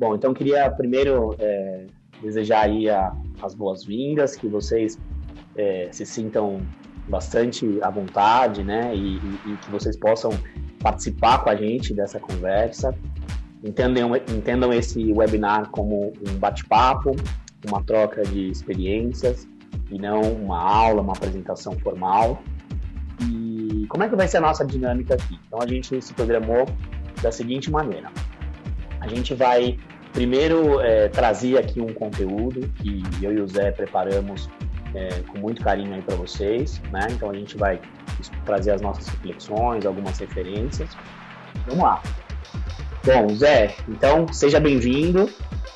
Bom, então queria primeiro é, desejar aí a, as boas-vindas, que vocês é, se sintam bastante à vontade, né? E, e, e, que vocês possam participar com a gente dessa conversa. Entendam, entendam esse webinar como um bate-papo, uma troca de experiências e não uma aula, uma apresentação formal. E como é que vai ser a nossa dinâmica aqui? Então a gente se programou da seguinte maneira: a gente vai primeiro é, trazer aqui um conteúdo que eu e o Zé preparamos é, com muito carinho aí para vocês, né? Então a gente vai trazer as nossas reflexões, algumas referências. Vamos lá. Bom, Zé, então seja bem-vindo.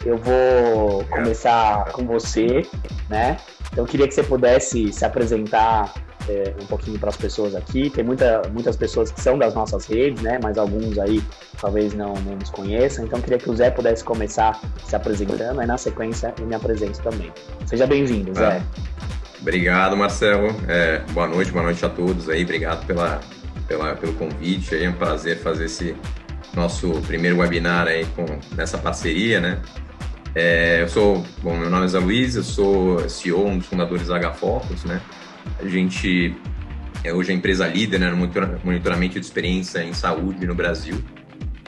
Eu vou começar com você, né? Então eu queria que você pudesse se apresentar é, um pouquinho para as pessoas aqui. Tem muita, muitas pessoas que são das nossas redes, né? Mas alguns aí talvez não, não nos conheçam. Então queria que o Zé pudesse começar se apresentando, aí na sequência eu me apresento também. Seja bem-vindo, Zé. É. Obrigado, Marcelo. É, boa noite, boa noite a todos aí. Obrigado pela, pela, pelo convite. É um prazer fazer esse nosso primeiro webinar aí com nessa parceria, né? É, eu sou, bom, meu nome é Zé Luiz, eu sou CEO, um dos fundadores da H-Focus, né? A gente é hoje a empresa líder né, no monitoramento de experiência em saúde no Brasil.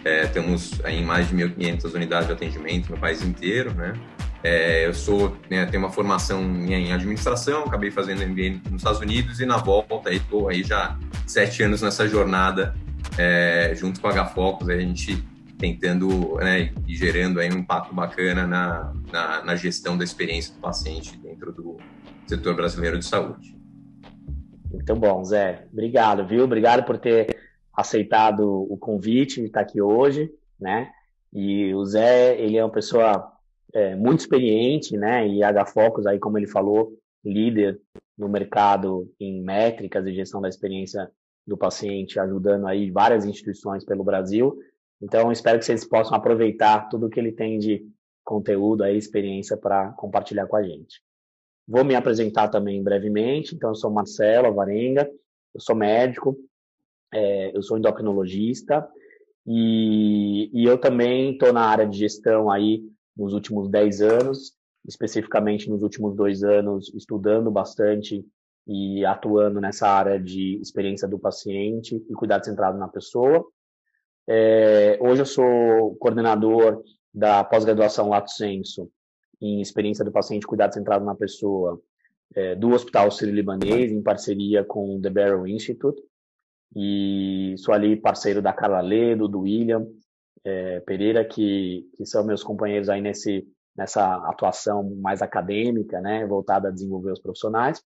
É, temos em mais de 1.500 unidades de atendimento no país inteiro, né? É, eu sou, né, tenho uma formação em administração, acabei fazendo MBA nos Estados Unidos e na volta aí estou aí já sete anos nessa jornada é, junto com a H-Focus, a gente tentando né, e gerando aí um impacto bacana na, na, na, gestão da experiência do paciente dentro do setor brasileiro de saúde. Muito bom, Zé. Obrigado, viu? Obrigado por ter aceitado o convite de estar aqui hoje, né? E o Zé, ele é uma pessoa é, muito experiente, né? E a Focus, aí como ele falou, líder no mercado em métricas e gestão da experiência do paciente, ajudando aí várias instituições pelo Brasil. Então, espero que vocês possam aproveitar tudo que ele tem de conteúdo aí, experiência para compartilhar com a gente. Vou me apresentar também brevemente. Então, eu sou Marcelo Varenga, eu sou médico, é, eu sou endocrinologista e, e eu também estou na área de gestão aí nos últimos 10 anos, especificamente nos últimos dois anos, estudando bastante e atuando nessa área de experiência do paciente e cuidado centrado na pessoa. É, hoje eu sou coordenador da pós-graduação Lato Senso em experiência do paciente cuidado centrado na pessoa é, do Hospital Sírio-Libanês, em parceria com o The Barrow Institute. E sou ali parceiro da Carla Ledo, do William, é, Pereira, que, que são meus companheiros aí nesse, nessa atuação mais acadêmica, né, voltada a desenvolver os profissionais.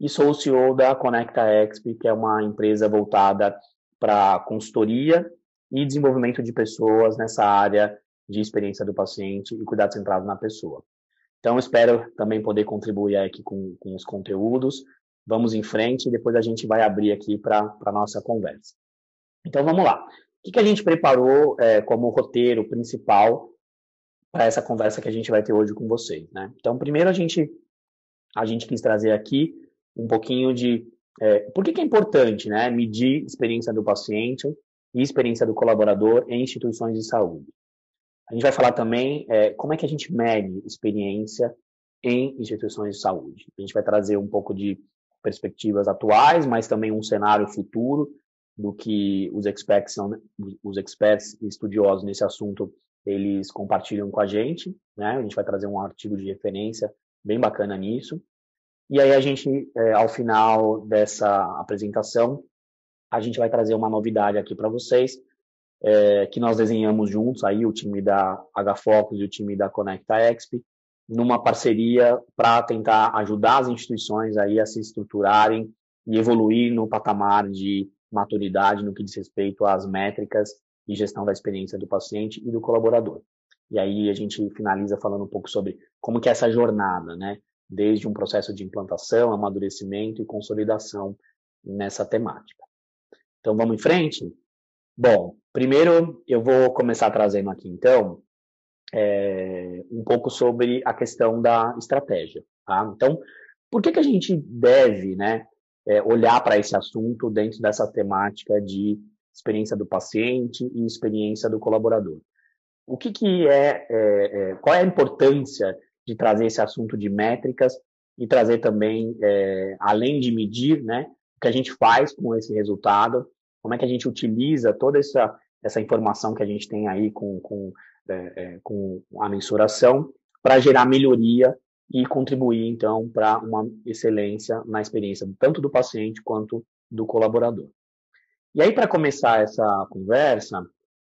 E sou o CEO da Conecta Exp, que é uma empresa voltada para consultoria e desenvolvimento de pessoas nessa área de experiência do paciente e cuidado centrado na pessoa. Então, espero também poder contribuir aqui com, com os conteúdos. Vamos em frente e depois a gente vai abrir aqui para a nossa conversa. Então, vamos lá que, que a gente preparou é, como roteiro principal para essa conversa que a gente vai ter hoje com vocês, né? Então, primeiro a gente a gente quis trazer aqui um pouquinho de é, por que, que é importante, né, medir experiência do paciente e experiência do colaborador em instituições de saúde. A gente vai falar também é, como é que a gente mede experiência em instituições de saúde. A gente vai trazer um pouco de perspectivas atuais, mas também um cenário futuro do que os experts são, os experts estudiosos nesse assunto, eles compartilham com a gente, né? A gente vai trazer um artigo de referência bem bacana nisso. E aí a gente, é, ao final dessa apresentação, a gente vai trazer uma novidade aqui para vocês, é, que nós desenhamos juntos, aí o time da HFocus e o time da Conecta Exp, numa parceria para tentar ajudar as instituições aí a se estruturarem e evoluir no patamar de maturidade no que diz respeito às métricas e gestão da experiência do paciente e do colaborador. E aí a gente finaliza falando um pouco sobre como que é essa jornada, né? Desde um processo de implantação, amadurecimento e consolidação nessa temática. Então vamos em frente? Bom, primeiro eu vou começar trazendo aqui então é, um pouco sobre a questão da estratégia. Tá? Então, por que, que a gente deve, né, é, olhar para esse assunto dentro dessa temática de experiência do paciente e experiência do colaborador. o que, que é, é, é, qual é a importância de trazer esse assunto de métricas e trazer também, é, além de medir, né, o que a gente faz com esse resultado, como é que a gente utiliza toda essa, essa informação que a gente tem aí com, com, é, é, com a mensuração para gerar melhoria e contribuir, então, para uma excelência na experiência tanto do paciente quanto do colaborador. E aí, para começar essa conversa,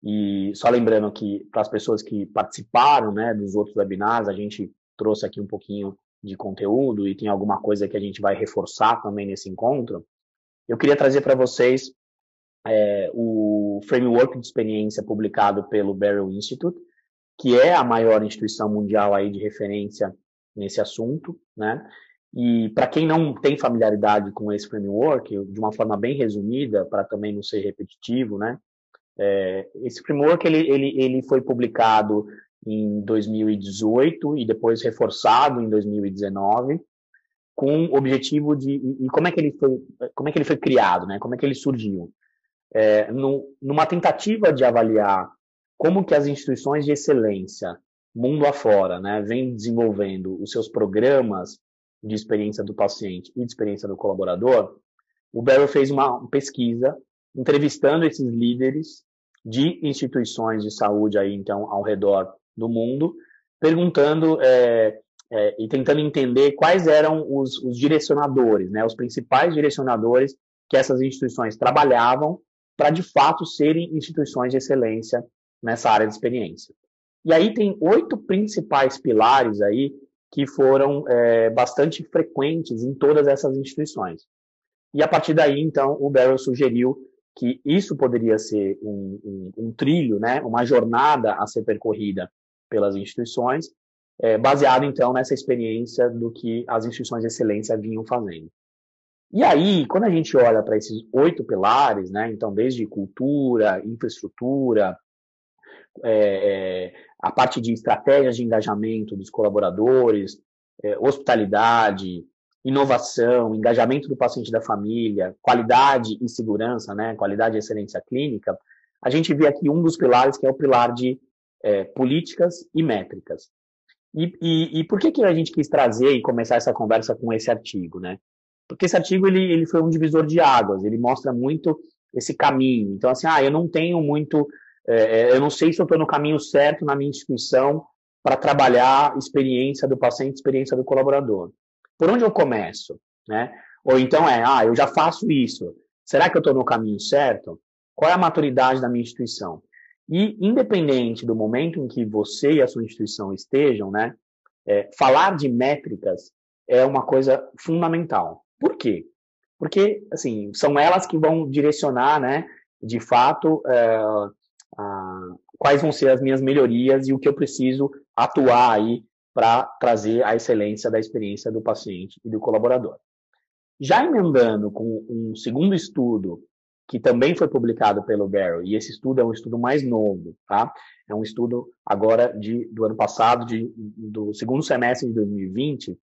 e só lembrando que para as pessoas que participaram né, dos outros webinars, a gente trouxe aqui um pouquinho de conteúdo e tem alguma coisa que a gente vai reforçar também nesse encontro. Eu queria trazer para vocês é, o framework de experiência publicado pelo Barrow Institute, que é a maior instituição mundial aí de referência nesse assunto, né? E para quem não tem familiaridade com esse framework, de uma forma bem resumida, para também não ser repetitivo, né? É, esse framework ele, ele, ele foi publicado em 2018 e depois reforçado em 2019 com o objetivo de e como é que ele foi como é que ele foi criado né como é que ele surgiu é, no, numa tentativa de avaliar como que as instituições de excelência mundo afora né vêm desenvolvendo os seus programas de experiência do paciente e de experiência do colaborador o Barrow fez uma pesquisa entrevistando esses líderes de instituições de saúde aí então ao redor do mundo, perguntando é, é, e tentando entender quais eram os, os direcionadores, né, os principais direcionadores que essas instituições trabalhavam para de fato serem instituições de excelência nessa área de experiência. E aí tem oito principais pilares aí que foram é, bastante frequentes em todas essas instituições. E a partir daí, então, o Barrow sugeriu que isso poderia ser um, um, um trilho, né, uma jornada a ser percorrida pelas instituições, é, baseado então nessa experiência do que as instituições de excelência vinham fazendo. E aí, quando a gente olha para esses oito pilares, né, então desde cultura, infraestrutura, é, é, a parte de estratégias de engajamento dos colaboradores, é, hospitalidade, inovação, engajamento do paciente da família, qualidade e segurança, né, qualidade e excelência clínica, a gente vê aqui um dos pilares que é o pilar de é, políticas e métricas. E, e, e, por que, que a gente quis trazer e começar essa conversa com esse artigo, né? Porque esse artigo ele, ele foi um divisor de águas, ele mostra muito esse caminho. Então, assim, ah, eu não tenho muito, é, é eu não sei se eu estou no caminho certo na minha instituição para trabalhar experiência do paciente, experiência do colaborador. Por onde eu começo, né? Ou então é, ah, eu já faço isso. Será que eu estou no caminho certo? Qual é a maturidade da minha instituição? E, independente do momento em que você e a sua instituição estejam, né, é, falar de métricas é uma coisa fundamental. Por quê? Porque, assim, são elas que vão direcionar, né, de fato, é, a, quais vão ser as minhas melhorias e o que eu preciso atuar aí para trazer a excelência da experiência do paciente e do colaborador. Já emendando com um segundo estudo que também foi publicado pelo Barrow, e esse estudo é um estudo mais novo, tá? É um estudo agora de, do ano passado, de, do segundo semestre de 2020.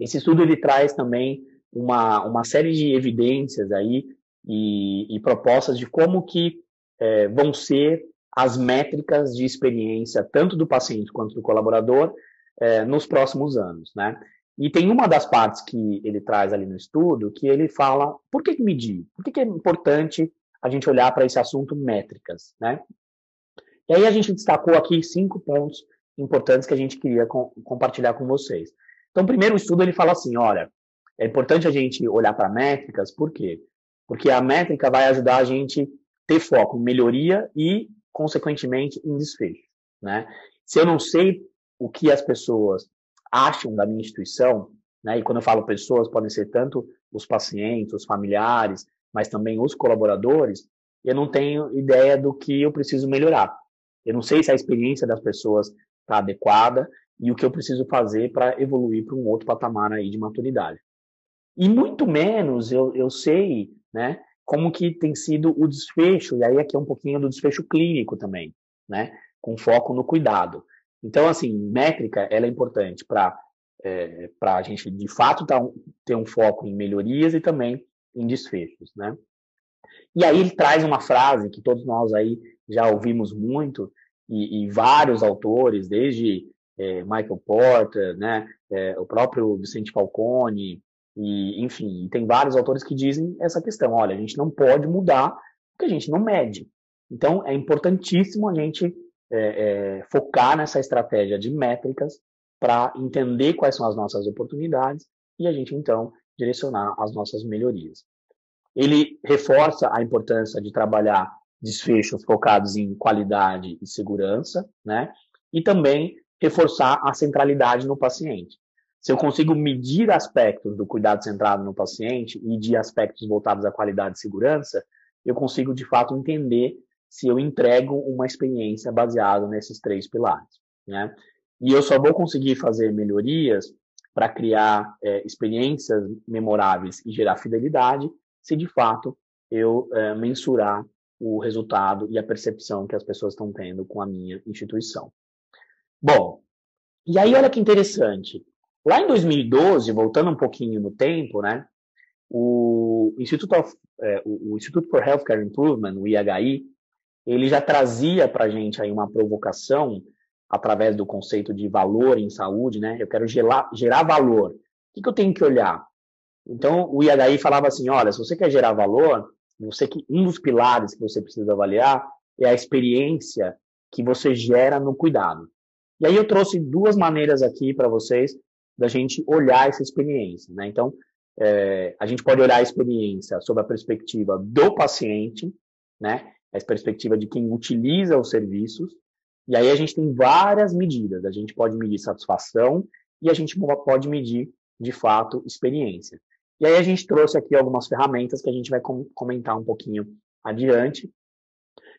Esse estudo ele traz também uma, uma série de evidências aí e, e propostas de como que é, vão ser as métricas de experiência tanto do paciente quanto do colaborador é, nos próximos anos, né? E tem uma das partes que ele traz ali no estudo que ele fala por que, medir? Por que, que é importante a gente olhar para esse assunto métricas, né? E aí a gente destacou aqui cinco pontos importantes que a gente queria com, compartilhar com vocês. Então, primeiro o estudo ele fala assim, olha, é importante a gente olhar para métricas, por quê? Porque a métrica vai ajudar a gente ter foco em melhoria e, consequentemente, em desfecho, né? Se eu não sei o que as pessoas acham da minha instituição, né? E quando eu falo pessoas, podem ser tanto os pacientes, os familiares, mas também os colaboradores. Eu não tenho ideia do que eu preciso melhorar. Eu não sei se a experiência das pessoas está adequada e o que eu preciso fazer para evoluir para um outro patamar aí de maturidade. E muito menos eu, eu sei, né? Como que tem sido o desfecho, e aí aqui é um pouquinho do desfecho clínico também, né? Com foco no cuidado. Então, assim, métrica ela é importante para é, para a gente, de fato, tá, ter um foco em melhorias e também em desfechos, né? E aí ele traz uma frase que todos nós aí já ouvimos muito e, e vários autores, desde é, Michael Porter, né, é, o próprio Vicente Falcone, e, enfim, tem vários autores que dizem essa questão. Olha, a gente não pode mudar porque a gente não mede. Então, é importantíssimo a gente é, é, focar nessa estratégia de métricas para entender quais são as nossas oportunidades e a gente, então, direcionar as nossas melhorias. Ele reforça a importância de trabalhar desfechos focados em qualidade e segurança, né? E também reforçar a centralidade no paciente. Se eu consigo medir aspectos do cuidado centrado no paciente e de aspectos voltados à qualidade e segurança, eu consigo de fato entender se eu entrego uma experiência baseada nesses três pilares, né? E eu só vou conseguir fazer melhorias para criar é, experiências memoráveis e gerar fidelidade se de fato eu é, mensurar o resultado e a percepção que as pessoas estão tendo com a minha instituição. Bom, e aí olha que interessante. Lá em 2012, voltando um pouquinho no tempo, né, o Instituto, of, é, o Instituto for Healthcare Improvement, o IHI, ele já trazia para a gente aí uma provocação através do conceito de valor em saúde, né? Eu quero gerar, gerar valor. O que, que eu tenho que olhar? Então, o IHI falava assim, olha, se você quer gerar valor, você que um dos pilares que você precisa avaliar é a experiência que você gera no cuidado. E aí eu trouxe duas maneiras aqui para vocês da gente olhar essa experiência. Né? Então, é, a gente pode olhar a experiência sob a perspectiva do paciente, né? a perspectiva de quem utiliza os serviços, e aí a gente tem várias medidas. A gente pode medir satisfação e a gente pode medir, de fato, experiência. E aí a gente trouxe aqui algumas ferramentas que a gente vai comentar um pouquinho adiante,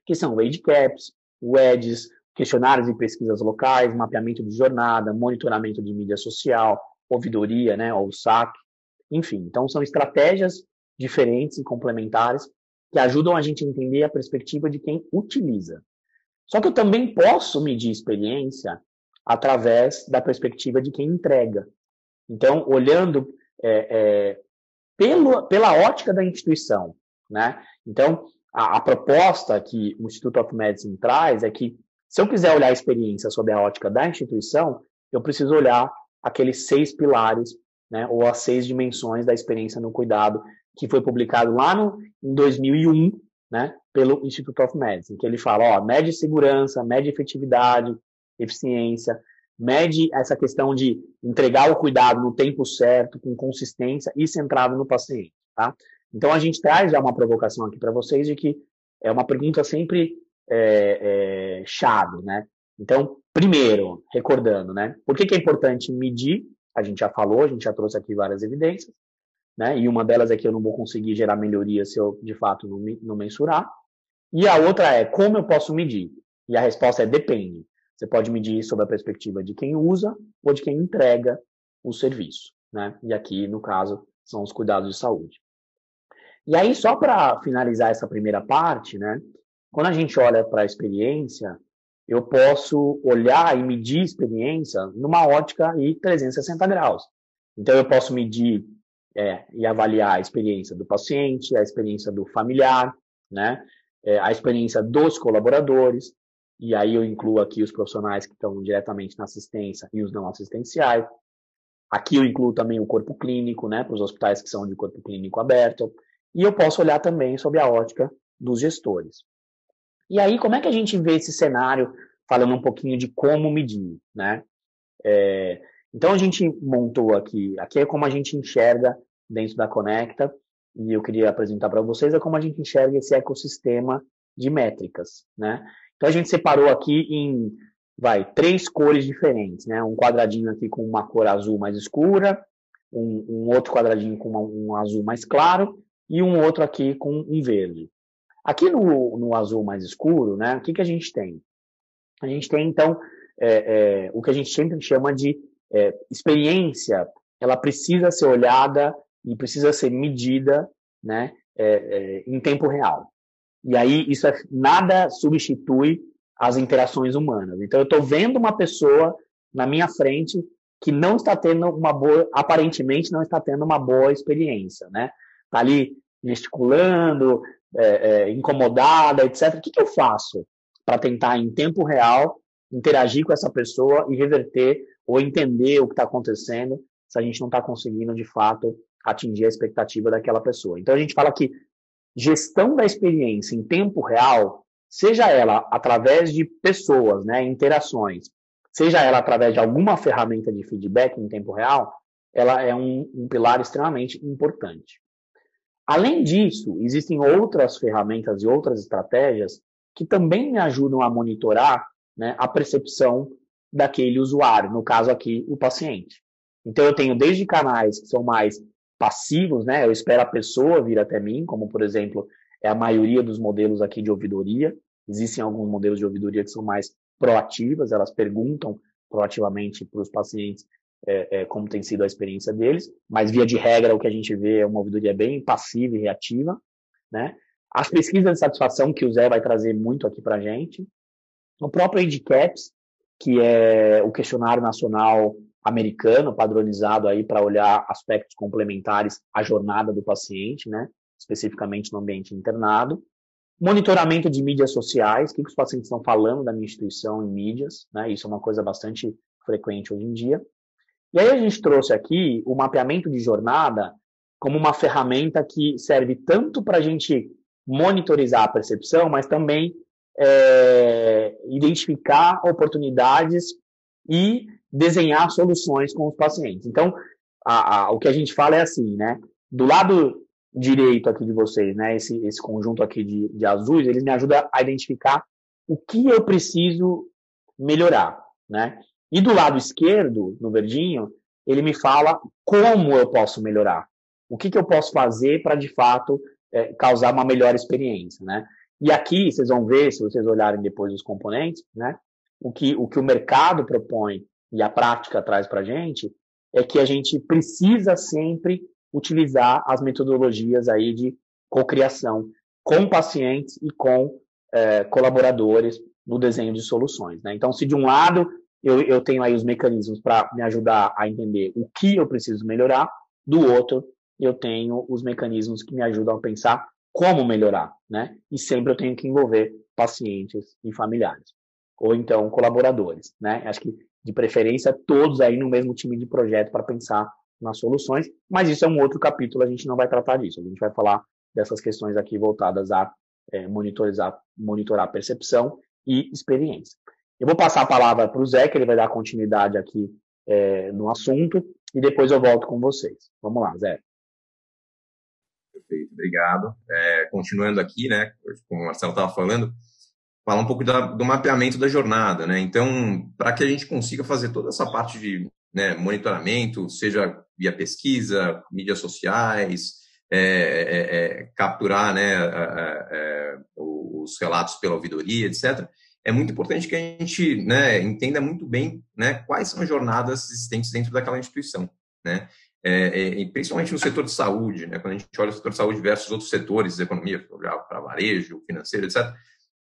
que são o Age Caps, o EDS, questionários e pesquisas locais, mapeamento de jornada, monitoramento de mídia social, ouvidoria, né, ou SAC, enfim. Então, são estratégias diferentes e complementares que ajudam a gente a entender a perspectiva de quem utiliza. Só que eu também posso medir experiência através da perspectiva de quem entrega. Então, olhando é, é, pelo, pela ótica da instituição, né? Então, a, a proposta que o Instituto of Medicine traz é que se eu quiser olhar a experiência sob a ótica da instituição, eu preciso olhar aqueles seis pilares, né, ou as seis dimensões da experiência no cuidado, que foi publicado lá no, em 2001, né, pelo Institute of Medicine, que ele fala, ó, mede segurança, mede efetividade, eficiência, mede essa questão de entregar o cuidado no tempo certo, com consistência e centrado no paciente, tá? Então a gente traz já uma provocação aqui para vocês de que é uma pergunta sempre é, é, chave, né? Então, primeiro, recordando, né? Por que, que é importante medir? A gente já falou, a gente já trouxe aqui várias evidências, né? E uma delas é que eu não vou conseguir gerar melhoria se eu, de fato, não, não mensurar. E a outra é como eu posso medir? E a resposta é depende. Você pode medir sob a perspectiva de quem usa ou de quem entrega o serviço, né? E aqui, no caso, são os cuidados de saúde. E aí, só para finalizar essa primeira parte, né? Quando a gente olha para a experiência, eu posso olhar e medir experiência numa ótica e 360 graus. Então, eu posso medir é, e avaliar a experiência do paciente, a experiência do familiar, né? É, a experiência dos colaboradores, e aí eu incluo aqui os profissionais que estão diretamente na assistência e os não assistenciais. Aqui eu incluo também o corpo clínico, né, para os hospitais que são de corpo clínico aberto. E eu posso olhar também sob a ótica dos gestores. E aí, como é que a gente vê esse cenário, falando um pouquinho de como medir, né? É, então, a gente montou aqui, aqui é como a gente enxerga dentro da Conecta, e eu queria apresentar para vocês é como a gente enxerga esse ecossistema de métricas, né? Então, a gente separou aqui em, vai, três cores diferentes, né? Um quadradinho aqui com uma cor azul mais escura, um, um outro quadradinho com uma, um azul mais claro e um outro aqui com um verde. Aqui no, no azul mais escuro, né, o que, que a gente tem? A gente tem, então, é, é, o que a gente sempre chama de é, experiência, ela precisa ser olhada e precisa ser medida né, é, é, em tempo real. E aí, isso é, nada substitui as interações humanas. Então, eu estou vendo uma pessoa na minha frente que não está tendo uma boa, aparentemente não está tendo uma boa experiência, né? Está ali gesticulando, é, é, incomodada, etc. O que, que eu faço? para tentar, em tempo real, interagir com essa pessoa e reverter ou entender o que está acontecendo se a gente não está conseguindo, de fato, atingir a expectativa daquela pessoa. Então, a gente fala que gestão da experiência em tempo real, seja ela através de pessoas, né, interações, seja ela através de alguma ferramenta de feedback em tempo real, ela é um, um pilar extremamente importante. Além disso, existem outras ferramentas e outras estratégias que também me ajudam a monitorar né, a percepção daquele usuário, no caso aqui, o paciente. Então, eu tenho desde canais que são mais passivos, né? Eu espero a pessoa vir até mim, como, por exemplo, é a maioria dos modelos aqui de ouvidoria. Existem alguns modelos de ouvidoria que são mais proativas, elas perguntam proativamente para os pacientes é, é, como tem sido a experiência deles, mas via de regra o que a gente vê é uma ouvidoria bem passiva e reativa, né? As pesquisas de satisfação que o Zé vai trazer muito aqui para a gente, o próprio Indicaps, que é o questionário nacional americano padronizado aí para olhar aspectos complementares à jornada do paciente, né? Especificamente no ambiente internado. Monitoramento de mídias sociais, o que os pacientes estão falando da minha instituição em mídias, né? Isso é uma coisa bastante frequente hoje em dia. E aí a gente trouxe aqui o mapeamento de jornada como uma ferramenta que serve tanto para a gente monitorizar a percepção, mas também é, identificar oportunidades e desenhar soluções com os pacientes. Então, a, a, o que a gente fala é assim, né? Do lado direito aqui de vocês, né? Esse, esse conjunto aqui de, de azuis, ele me ajuda a identificar o que eu preciso melhorar, né? E do lado esquerdo, no verdinho, ele me fala como eu posso melhorar. O que, que eu posso fazer para, de fato, é, causar uma melhor experiência, né? E aqui, vocês vão ver, se vocês olharem depois os componentes, né? O que o, que o mercado propõe e a prática traz para a gente é que a gente precisa sempre utilizar as metodologias aí de cocriação com pacientes e com é, colaboradores no desenho de soluções. Né? Então, se de um lado eu, eu tenho aí os mecanismos para me ajudar a entender o que eu preciso melhorar, do outro, eu tenho os mecanismos que me ajudam a pensar como melhorar, né? E sempre eu tenho que envolver pacientes e familiares, ou então colaboradores, né? Acho que de preferência todos aí no mesmo time de projeto para pensar nas soluções, mas isso é um outro capítulo, a gente não vai tratar disso, a gente vai falar dessas questões aqui voltadas a é, monitorizar, monitorar percepção e experiência. Eu vou passar a palavra para o Zé, que ele vai dar continuidade aqui é, no assunto, e depois eu volto com vocês. Vamos lá, Zé. Perfeito, obrigado. É, continuando aqui, né, como o Marcelo estava falando, falar um pouco da, do mapeamento da jornada, né? Então, para que a gente consiga fazer toda essa parte de né, monitoramento, seja via pesquisa, mídias sociais, é, é, é capturar né, os relatos pela ouvidoria, etc., é muito importante que a gente né, entenda muito bem né, quais são as jornadas existentes dentro daquela instituição. Né? É, é, principalmente no setor de saúde, né, quando a gente olha o setor de saúde versus outros setores economia, para varejo, financeiro, etc.,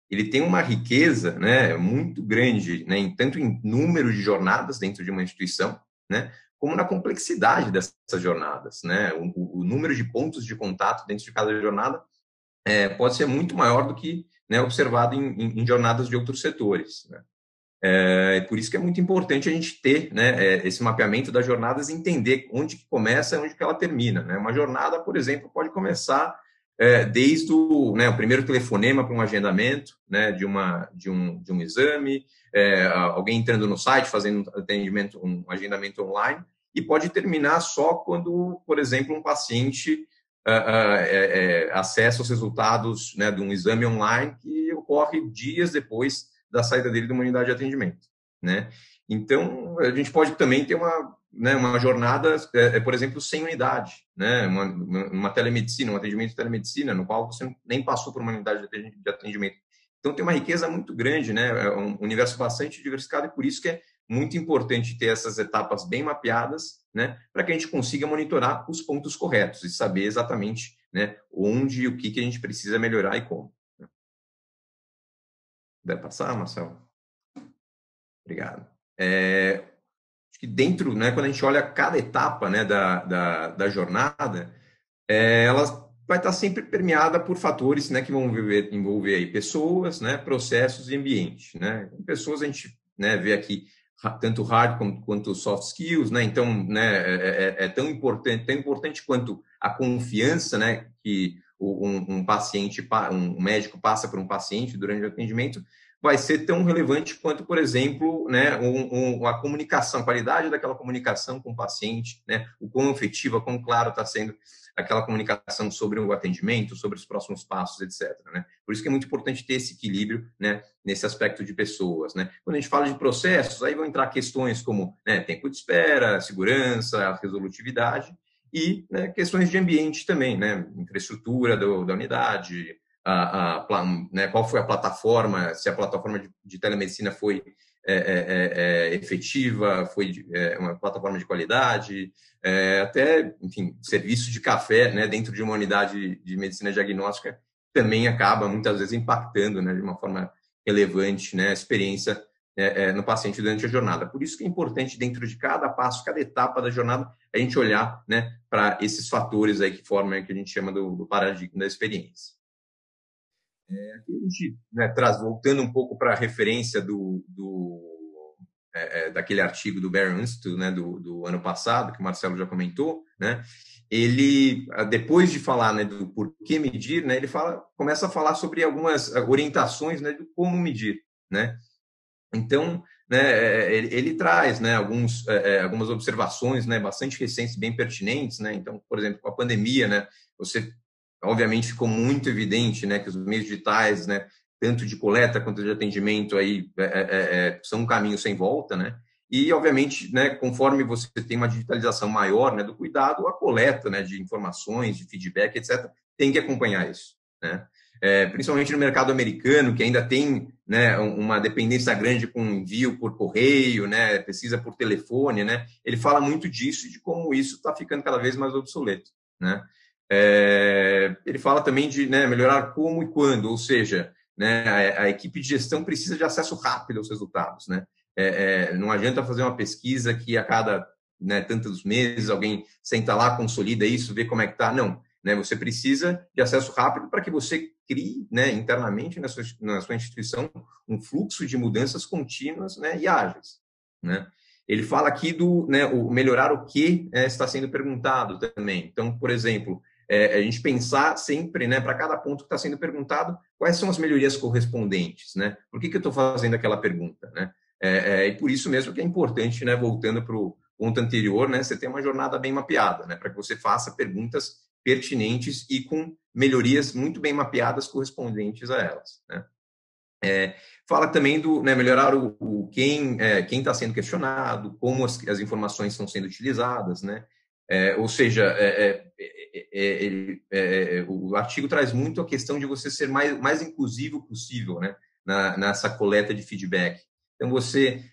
ele tem uma riqueza né, muito grande, né, em, tanto em número de jornadas dentro de uma instituição, né, como na complexidade dessas jornadas. Né? O, o número de pontos de contato dentro de cada jornada é, pode ser muito maior do que né, observado em, em, em, jornadas de outros setores. Né? É, por isso que é muito importante a gente ter né, é, esse mapeamento das jornadas e entender onde que começa e onde que ela termina. Né? Uma jornada, por exemplo, pode começar é, desde o, né, o, primeiro telefonema para um agendamento né, de, uma, de, um, de um exame, é, alguém entrando no site, fazendo um atendimento, um agendamento online, e pode terminar só quando, por exemplo, um paciente uh, uh, acessa os resultados né, de um exame online que ocorre dias depois da saída dele de uma unidade de atendimento. Né? Então, a gente pode também ter uma, né, uma jornada, é, por exemplo, sem unidade, né? uma, uma telemedicina, um atendimento de telemedicina, no qual você nem passou por uma unidade de atendimento. Então, tem uma riqueza muito grande, né? é um universo bastante diversificado, e por isso que é muito importante ter essas etapas bem mapeadas, né, para que a gente consiga monitorar os pontos corretos e saber exatamente, né, onde e o que, que a gente precisa melhorar e como. Né. Deve passar, Marcelo? Obrigado. É, acho que dentro, né, quando a gente olha cada etapa né, da, da, da jornada, é, ela vai estar sempre permeada por fatores né, que vão envolver, envolver aí pessoas, né, processos e ambiente. Né? Pessoas, a gente né, vê aqui tanto hard quanto soft skills, né? Então, né, é, é, é, tão importante, tão importante quanto a confiança, né, que um, um, paciente, um médico passa por um paciente durante o atendimento, vai ser tão relevante quanto, por exemplo, né, um, um, a comunicação, a qualidade daquela comunicação com o paciente, né, o quão efetiva, quão claro está sendo aquela comunicação sobre o atendimento, sobre os próximos passos, etc. Né? Por isso que é muito importante ter esse equilíbrio né, nesse aspecto de pessoas. Né? Quando a gente fala de processos, aí vão entrar questões como né, tempo de espera, segurança, resolutividade e né, questões de ambiente também, né, infraestrutura do, da unidade, a, a, né, qual foi a plataforma, se a plataforma de, de telemedicina foi é, é, é, é efetiva, foi é, uma plataforma de qualidade, é, até, enfim, serviço de café né, dentro de uma unidade de medicina diagnóstica também acaba muitas vezes impactando né, de uma forma relevante né, a experiência no paciente durante a jornada. Por isso que é importante, dentro de cada passo, cada etapa da jornada, a gente olhar né, para esses fatores aí que formam o que a gente chama do, do paradigma da experiência. É, aqui a gente né, traz, voltando um pouco para a referência do, do é, é, daquele artigo do Barron Institute, né, do, do, ano passado, que o Marcelo já comentou, né, ele, depois de falar né, do porquê medir, né, ele fala, começa a falar sobre algumas orientações né, de como medir. Né? Então, né, é, ele, ele traz né, alguns, é, algumas observações né, bastante recentes, bem pertinentes. Né? Então, por exemplo, com a pandemia, né, você obviamente ficou muito evidente né, que os meios digitais, né, tanto de coleta quanto de atendimento, aí, é, é, é, são um caminho sem volta, né? E, obviamente, né, conforme você tem uma digitalização maior né, do cuidado, a coleta né, de informações, de feedback, etc., tem que acompanhar isso. Né? É, principalmente no mercado americano, que ainda tem né, uma dependência grande com envio por correio, né, pesquisa por telefone, né, ele fala muito disso de como isso está ficando cada vez mais obsoleto. Né? É, ele fala também de né, melhorar como e quando, ou seja, né, a, a, equipe de gestão precisa de acesso rápido aos resultados. Né? É, é, não adianta fazer uma pesquisa que a cada né, tantos meses alguém senta lá, consolida isso, vê como é que está. Não, né, você precisa de acesso rápido para que você crie né, internamente na sua, na sua instituição um fluxo de mudanças contínuas né, e ágeis. Né? Ele fala aqui do né, o melhorar o que é, está sendo perguntado também. Então, por exemplo, é, a gente pensar sempre, né, para cada ponto que está sendo perguntado, quais são as melhorias correspondentes, né? Por que, que eu estou fazendo aquela pergunta, né? É, é, e por isso mesmo que é importante, né, voltando para o ponto anterior, né, você ter uma jornada bem mapeada, né, para que você faça perguntas pertinentes e com melhorias muito bem mapeadas correspondentes a elas, né? É, fala também do né, melhorar o, o quem é, quem está sendo questionado, como as, as, informações estão sendo utilizadas, né? É, ou seja, é, é, é, o artigo traz muito a questão de você ser mais, mais inclusivo possível né, na, nessa coleta de feedback. Então, você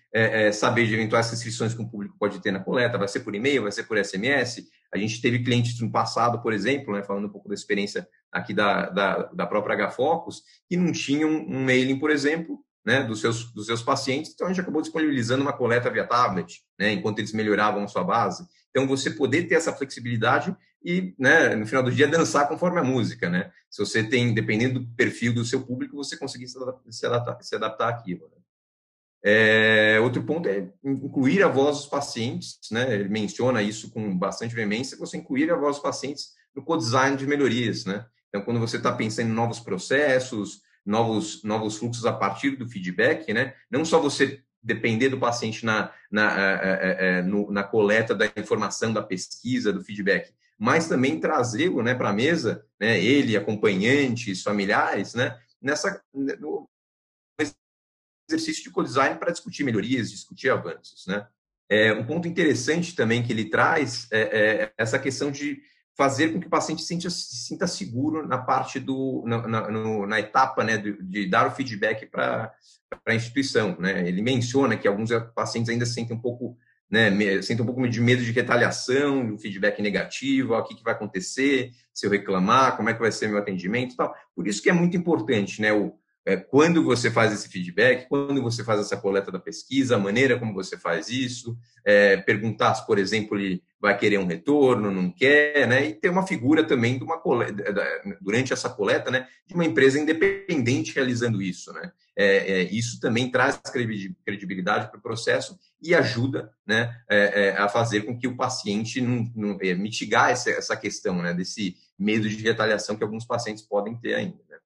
saber de eventuais restrições que o público pode ter na coleta, vai ser por e-mail, vai ser por SMS. A gente teve clientes no passado, por exemplo, né, falando um pouco da experiência aqui da, da, da própria HFocus, que não tinham um mailing, por exemplo, né, dos, seus, dos seus pacientes, então a gente acabou disponibilizando uma coleta via tablet, né, enquanto eles melhoravam a sua base. Então, você poder ter essa flexibilidade e, né, no final do dia, dançar conforme a música, né? Se você tem, dependendo do perfil do seu público, você conseguir se adaptar, se adaptar, àquilo. Né? É, outro ponto é incluir a voz dos pacientes, né? Ele menciona isso com bastante veemência, você incluir a voz dos pacientes no co-design de melhorias, né? Então, quando você está pensando em novos processos, novos, novos fluxos a partir do feedback, né? Não só você depender do paciente na, na, é, é, é, no, na coleta da informação, da pesquisa, do feedback, mas também trazê-lo né, para a mesa, né, ele, acompanhantes, familiares, né, nessa, no exercício de co-design para discutir melhorias, discutir avanços. Né. É, um ponto interessante também que ele traz é, é essa questão de fazer com que o paciente se sinta, se sinta seguro na parte do na, na, no, na etapa né, de, de, dar o feedback para a instituição. Né? Ele menciona que alguns pacientes ainda sentem um pouco né, sentem um pouco de medo de retaliação, do feedback negativo, o que, que vai acontecer se eu reclamar, como é que vai ser meu atendimento, tal. Por isso que é muito importante, né, o, é, quando você faz esse feedback, quando você faz essa coleta da pesquisa, a maneira como você faz isso, é, perguntar por exemplo, vai querer um retorno, não quer, né? E ter uma figura também de uma coleta, durante essa coleta, né, de uma empresa independente realizando isso, né? É, é, isso também traz credibilidade para o processo e ajuda né, é, é, a fazer com que o paciente não, não é, mitigar essa, essa questão né, desse medo de retaliação que alguns pacientes podem ter ainda. Né?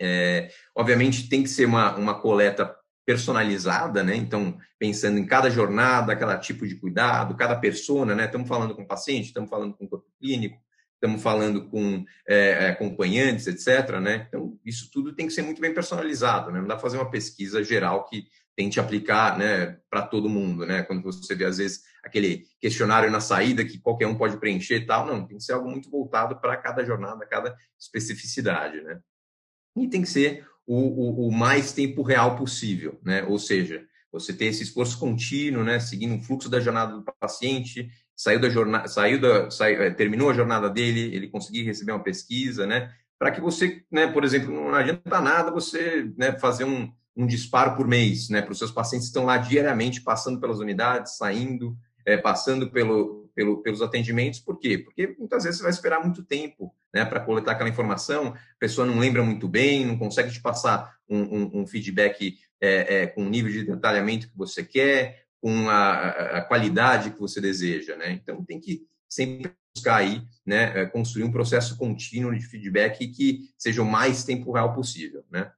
É, obviamente tem que ser uma, uma coleta personalizada, né? Então, pensando em cada jornada, cada tipo de cuidado, cada persona, né? Estamos falando com paciente, estamos falando com corpo clínico, estamos falando com é, acompanhantes, etc. Né? Então, isso tudo tem que ser muito bem personalizado. Né? Não dá para fazer uma pesquisa geral que tente aplicar né, para todo mundo. Né? Quando você vê, às vezes, aquele questionário na saída que qualquer um pode preencher e tal. Não, tem que ser algo muito voltado para cada jornada, cada especificidade. Né? E tem que ser o, o, o mais tempo real possível. Né? Ou seja, você ter esse esforço contínuo, né, seguindo o fluxo da jornada do paciente, saiu da jornada, saiu da, saiu, eh, terminou a jornada dele, ele conseguir receber uma pesquisa, né, para que você, né, por exemplo, não adianta nada você, né, fazer um, um disparo por mês, né, para os seus pacientes que estão lá diariamente passando pelas unidades, saindo, é, passando pelo, pelo, pelos atendimentos, por quê? Porque muitas vezes você vai esperar muito tempo, né, para coletar aquela informação, a pessoa não lembra muito bem, não consegue te passar um, um, um feedback é, é, com o nível de detalhamento que você quer, com a, a, qualidade que você deseja, né? Então tem que sempre buscar aí, né, é, construir um processo contínuo de feedback que seja o mais tempo real possível, né?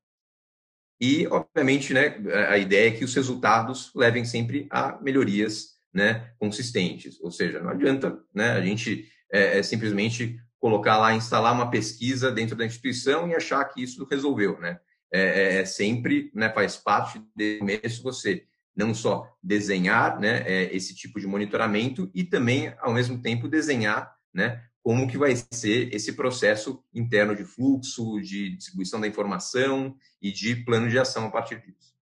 E, obviamente, né, a ideia é que os resultados levem sempre a melhorias né, consistentes. Ou seja, não adianta né, a gente é, é simplesmente colocar lá, instalar uma pesquisa dentro da instituição e achar que isso resolveu. Né? É, é, é sempre, né, faz parte do começo você não só desenhar né, é, esse tipo de monitoramento e também, ao mesmo tempo, desenhar né, como que vai ser esse processo interno de fluxo, de distribuição da informação e de plano de ação a partir disso.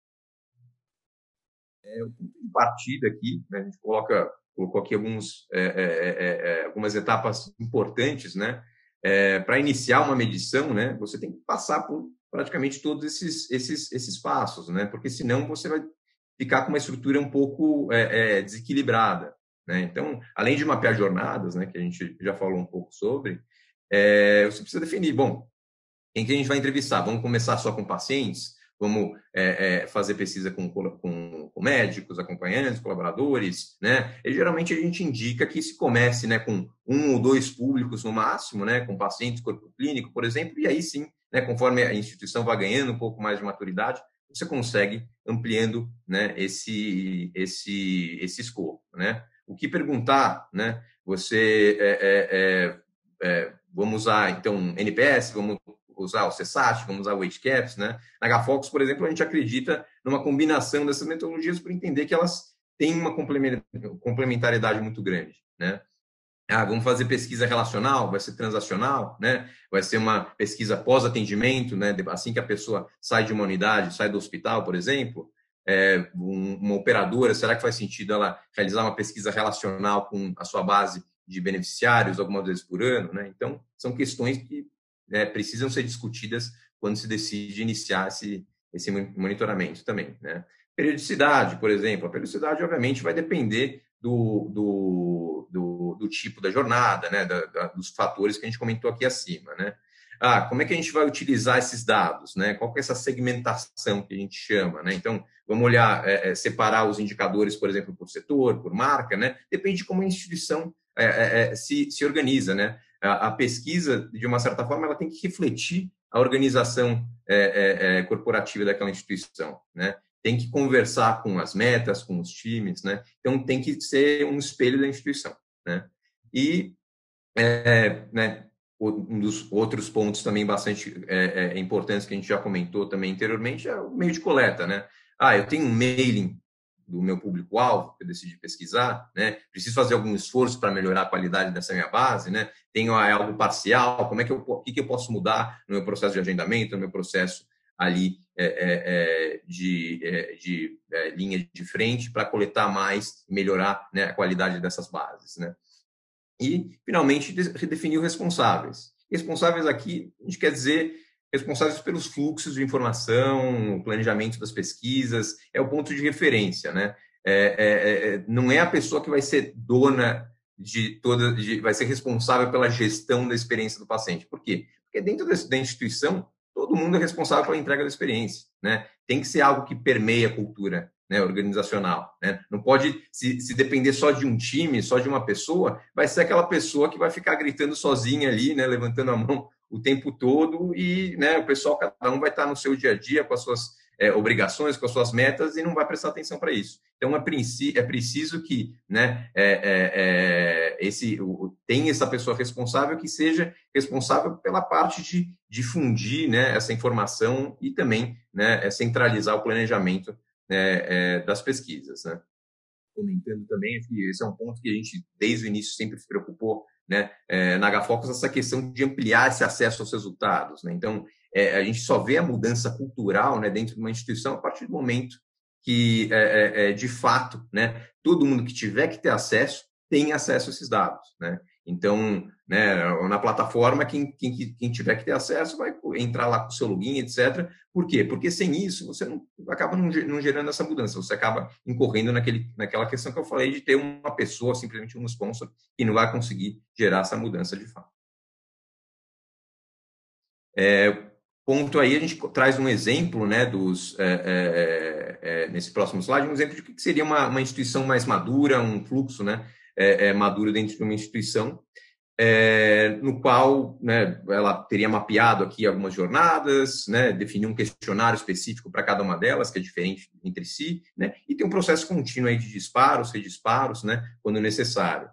É, o ponto de partida aqui, né, a gente coloca, colocou aqui alguns, é, é, é, é algumas etapas importantes, né? Para iniciar uma medição, né, você tem que passar por praticamente todos esses, esses, esses passos, né? Porque senão você vai ficar com uma estrutura um pouco desequilibrada. Né? Então, além de mapear jornadas, né, que a gente já falou um pouco sobre, você precisa definir, bom, quem que a gente vai entrevistar? Vamos começar só com pacientes? Vamos é, é, fazer pesquisa com, com, com, médicos, acompanhantes, colaboradores, né? E geralmente a gente indica que se comece, né, com um ou dois públicos no máximo, né, com pacientes, corpo clínico, por exemplo, e aí sim, né, conforme a instituição vai ganhando um pouco mais de maturidade, você consegue ampliando né, esse, esse, esse escopo. Né? O que perguntar, né? Você é, é, é, é vamos usar então NPS, vamos usar o CSAT, vamos usar o HCAPS, né? Na HFOX, por exemplo, a gente acredita numa combinação dessas metodologias para entender que elas têm uma complementariedade muito grande, né? Ah, vamos fazer pesquisa relacional, vai ser transacional, né? Vai ser uma pesquisa pós-atendimento, né? Assim que a pessoa sai de uma unidade, sai do hospital, por exemplo, é, uma operadora, será que faz sentido ela realizar uma pesquisa relacional com a sua base de beneficiários algumas vezes por ano, né? Então, são questões que né, precisam ser discutidas quando se decide iniciar esse, esse monitoramento também, né? Periodicidade, por exemplo, a periodicidade obviamente vai depender do, do, do, do tipo da jornada, né, da, da, dos fatores que a gente comentou aqui acima, né? Ah, como é que a gente vai utilizar esses dados, né? Qual que é essa segmentação que a gente chama, né? Então, vamos olhar, é, é, separar os indicadores, por exemplo, por setor, por marca, né? Depende de como a instituição é, é, é se, se organiza, né? A, pesquisa, de uma certa forma, ela tem que refletir a organização é, corporativa daquela instituição, né? tem que conversar com as metas, com os times, né? Então tem que ser um espelho da instituição, né? E é, né, um dos outros pontos também bastante é, é, importantes que a gente já comentou também anteriormente é o meio de coleta, né? Ah, eu tenho um mailing do meu público-alvo que eu decidi pesquisar, né? Preciso fazer algum esforço para melhorar a qualidade dessa minha base, né? Tenho algo parcial, como é que eu, o que, que eu posso mudar no meu processo de agendamento, no meu processo ali é, é, é de, é, de é, linha de frente para coletar mais melhorar né, a qualidade dessas bases. Né? E, finalmente, redefinir os responsáveis. Responsáveis aqui, a gente quer dizer responsáveis pelos fluxos de informação, o planejamento das pesquisas, é o ponto de referência, né? É, é, é, não é a pessoa que vai ser dona de toda, de, vai ser responsável pela gestão da experiência do paciente. Por quê? Porque dentro da instituição, todo mundo é responsável pela entrega da experiência, né? Tem que ser algo que permeia a cultura né, organizacional. Né? Não pode, se, se, depender só de um time, só de uma pessoa, vai ser aquela pessoa que vai ficar gritando sozinha ali, né, levantando a mão o tempo todo e né, o pessoal, cada um vai estar no seu dia a dia com as suas é, obrigações, com as suas metas e não vai prestar atenção para isso. Então, é, é preciso que né, é, é, é esse, essa pessoa responsável que seja responsável pela parte de difundir né, essa informação e também né, centralizar o planejamento né, é, das pesquisas. Né? Comentando também esse é um ponto que a gente, desde o início, sempre se preocupou né, é, na HFocus, essa questão de ampliar esse acesso aos resultados. Né? Então, é, a gente só vê a mudança cultural né, dentro de uma instituição a partir do momento que, é, é, é de fato, né, todo mundo que tiver que ter acesso tem acesso a esses dados. Né? Então, né, na plataforma, quem, quem, quem, tiver que ter acesso vai entrar lá com o seu login, etc. Por quê? Porque sem isso você não acaba não, gerando essa mudança, você acaba incorrendo naquele, naquela questão que eu falei de ter uma pessoa, simplesmente um sponsor, que não vai conseguir gerar essa mudança de fato. É, ponto aí, a gente traz um exemplo, né, dos, é, é, é, nesse próximo slide, um exemplo de que seria uma, uma instituição mais madura, um fluxo, né, é, é, maduro dentro de uma instituição, é, no qual né, ela teria mapeado aqui algumas jornadas, né, definir um questionário específico para cada uma delas, que é diferente entre si, né, e tem um processo contínuo aí de disparos, redisparos, né, quando necessário.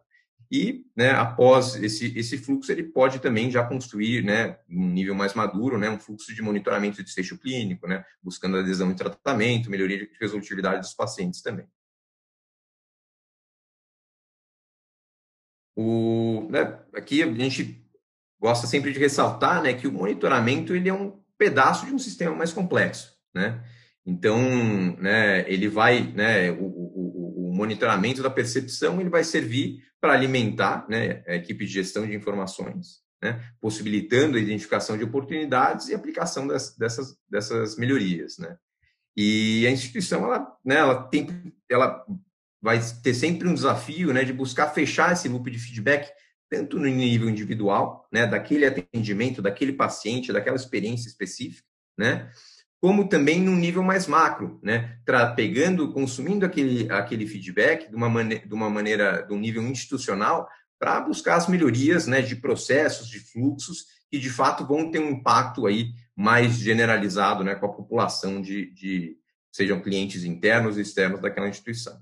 E, né, após esse, esse fluxo, ele pode também já construir, né, um nível mais maduro, né, um fluxo de monitoramento de desfecho clínico, né, buscando adesão em tratamento, melhoria de resolutividade dos pacientes também. O, né, aqui a gente gosta sempre de ressaltar né, que o monitoramento ele é um pedaço de um sistema mais complexo. Né? Então, né, ele vai, né, o, o, o, monitoramento da percepção ele vai servir para alimentar né, a equipe de gestão de informações, né, possibilitando a identificação de oportunidades e aplicação das, dessas, dessas melhorias. Né? E a instituição ela, né, ela, tem, ela vai ter sempre um desafio né, de buscar fechar esse loop de feedback, tanto no nível individual, né, daquele atendimento, daquele paciente, daquela experiência específica, né, como também num nível mais macro, né, pegando, consumindo aquele, aquele feedback de uma, maneira, de uma maneira, de um nível institucional, para buscar as melhorias né, de processos, de fluxos, que de fato vão ter um impacto aí mais generalizado né, com a população de, de sejam clientes internos e externos daquela instituição.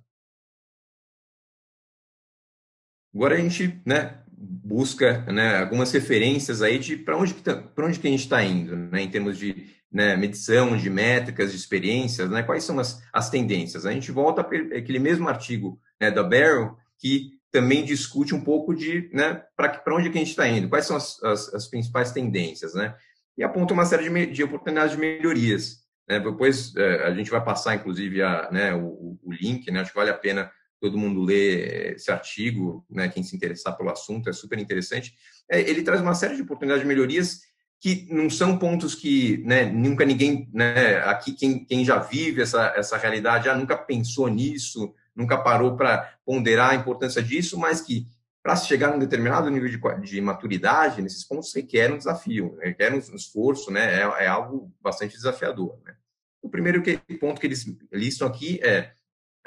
Agora a gente né, busca né, algumas referências aí de para onde, tá, onde que a gente está indo, né, em termos de né, medição, de métricas, de experiências, né, quais são as, as tendências. A gente volta aquele mesmo artigo né, da Barrel, que também discute um pouco de né, para onde que a gente está indo, quais são as, as, as, principais tendências, né, e aponta uma série de, de oportunidades de melhorias. Né, depois é, a gente vai passar, inclusive, a, né, o, o link, né, acho que vale a pena todo mundo lê esse artigo, né, quem se interessar pelo assunto, é super interessante. É, ele traz uma série de oportunidades de melhorias que não são pontos que né, nunca ninguém, né, aqui quem, quem já vive essa, essa realidade já nunca pensou nisso, nunca parou para ponderar a importância disso, mas que para se chegar a um determinado nível de, de, maturidade, nesses pontos requer um desafio, requer um esforço, né, é, é algo bastante desafiador. Né? O primeiro que, ponto que eles listam aqui é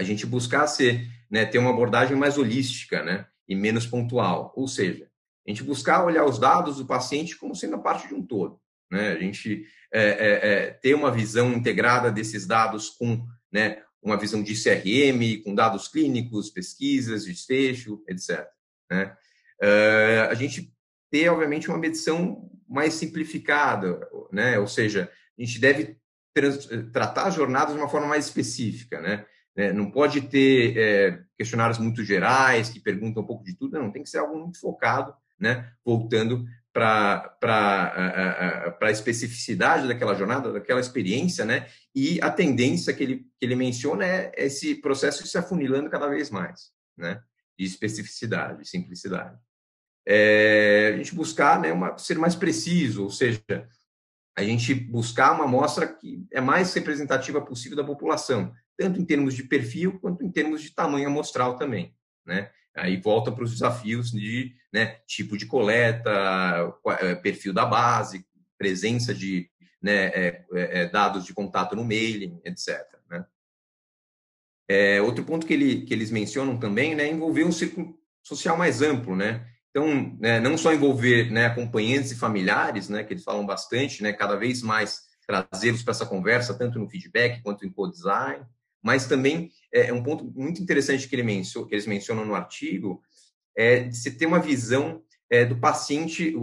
a gente buscar ser, né, ter uma abordagem mais holística, né, e menos pontual. Ou seja, a gente buscar olhar os dados do paciente como sendo a parte de um todo, né? A gente é, é, é, ter uma visão integrada desses dados com, né, uma visão de CRM, com dados clínicos, pesquisas, desfecho, etc. Né? Uh, a gente ter, obviamente, uma medição mais simplificada, né? Ou seja, a gente deve tratar as jornadas de uma forma mais específica, né? Né? Não pode ter é, questionários muito gerais que perguntam um pouco de tudo, não, tem que ser algo muito focado, né? voltando para a especificidade daquela jornada, daquela experiência, né? e a tendência que ele, que ele menciona é esse processo se afunilando cada vez mais, né? de especificidade, de simplicidade. É, a gente buscar né, uma, ser mais preciso, ou seja, a gente buscar uma amostra que é mais representativa possível da população, tanto em termos de perfil quanto em termos de tamanho amostral também, né? Aí volta para os desafios de né, tipo de coleta, é, perfil da base, presença de né, é, é, dados de contato no mailing, etc. Né? É, outro ponto que, ele, que eles mencionam também né, é envolver um círculo social mais amplo, né? Então, né, não só envolver né, acompanhantes e familiares, né, que eles falam bastante, né, cada vez mais trazê-los para essa conversa, tanto no feedback quanto em co-design, mas também é, é um ponto muito interessante que, ele que eles mencionam no artigo, é de se ter uma visão é, do paciente,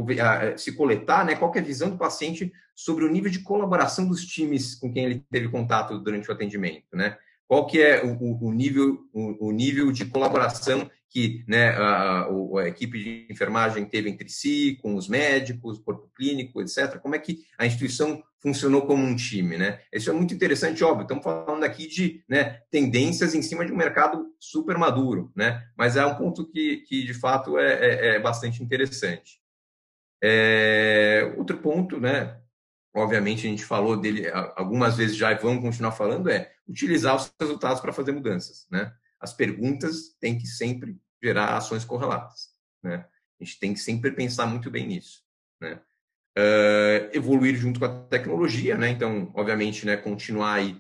se coletar, né, qual é a visão do paciente sobre o nível de colaboração dos times com quem ele teve contato durante o atendimento, né? Qual que é o, o nível, o, o nível de colaboração que né, a, a, equipe de enfermagem teve entre si, com os médicos, corpo clínico, etc. Como é que a instituição funcionou como um time, né? Isso é muito interessante, óbvio. Estamos falando aqui de né, tendências em cima de um mercado super maduro, né? Mas é um ponto que, que de fato é, é, é bastante interessante. É, outro ponto, né? Obviamente a gente falou dele algumas vezes já e vamos continuar falando é utilizar os resultados para fazer mudanças, né? As perguntas têm que sempre gerar ações correlatas. Né? A gente tem que sempre pensar muito bem nisso. Né? Uh, evoluir junto com a tecnologia, né? Então, obviamente, né, continuar aí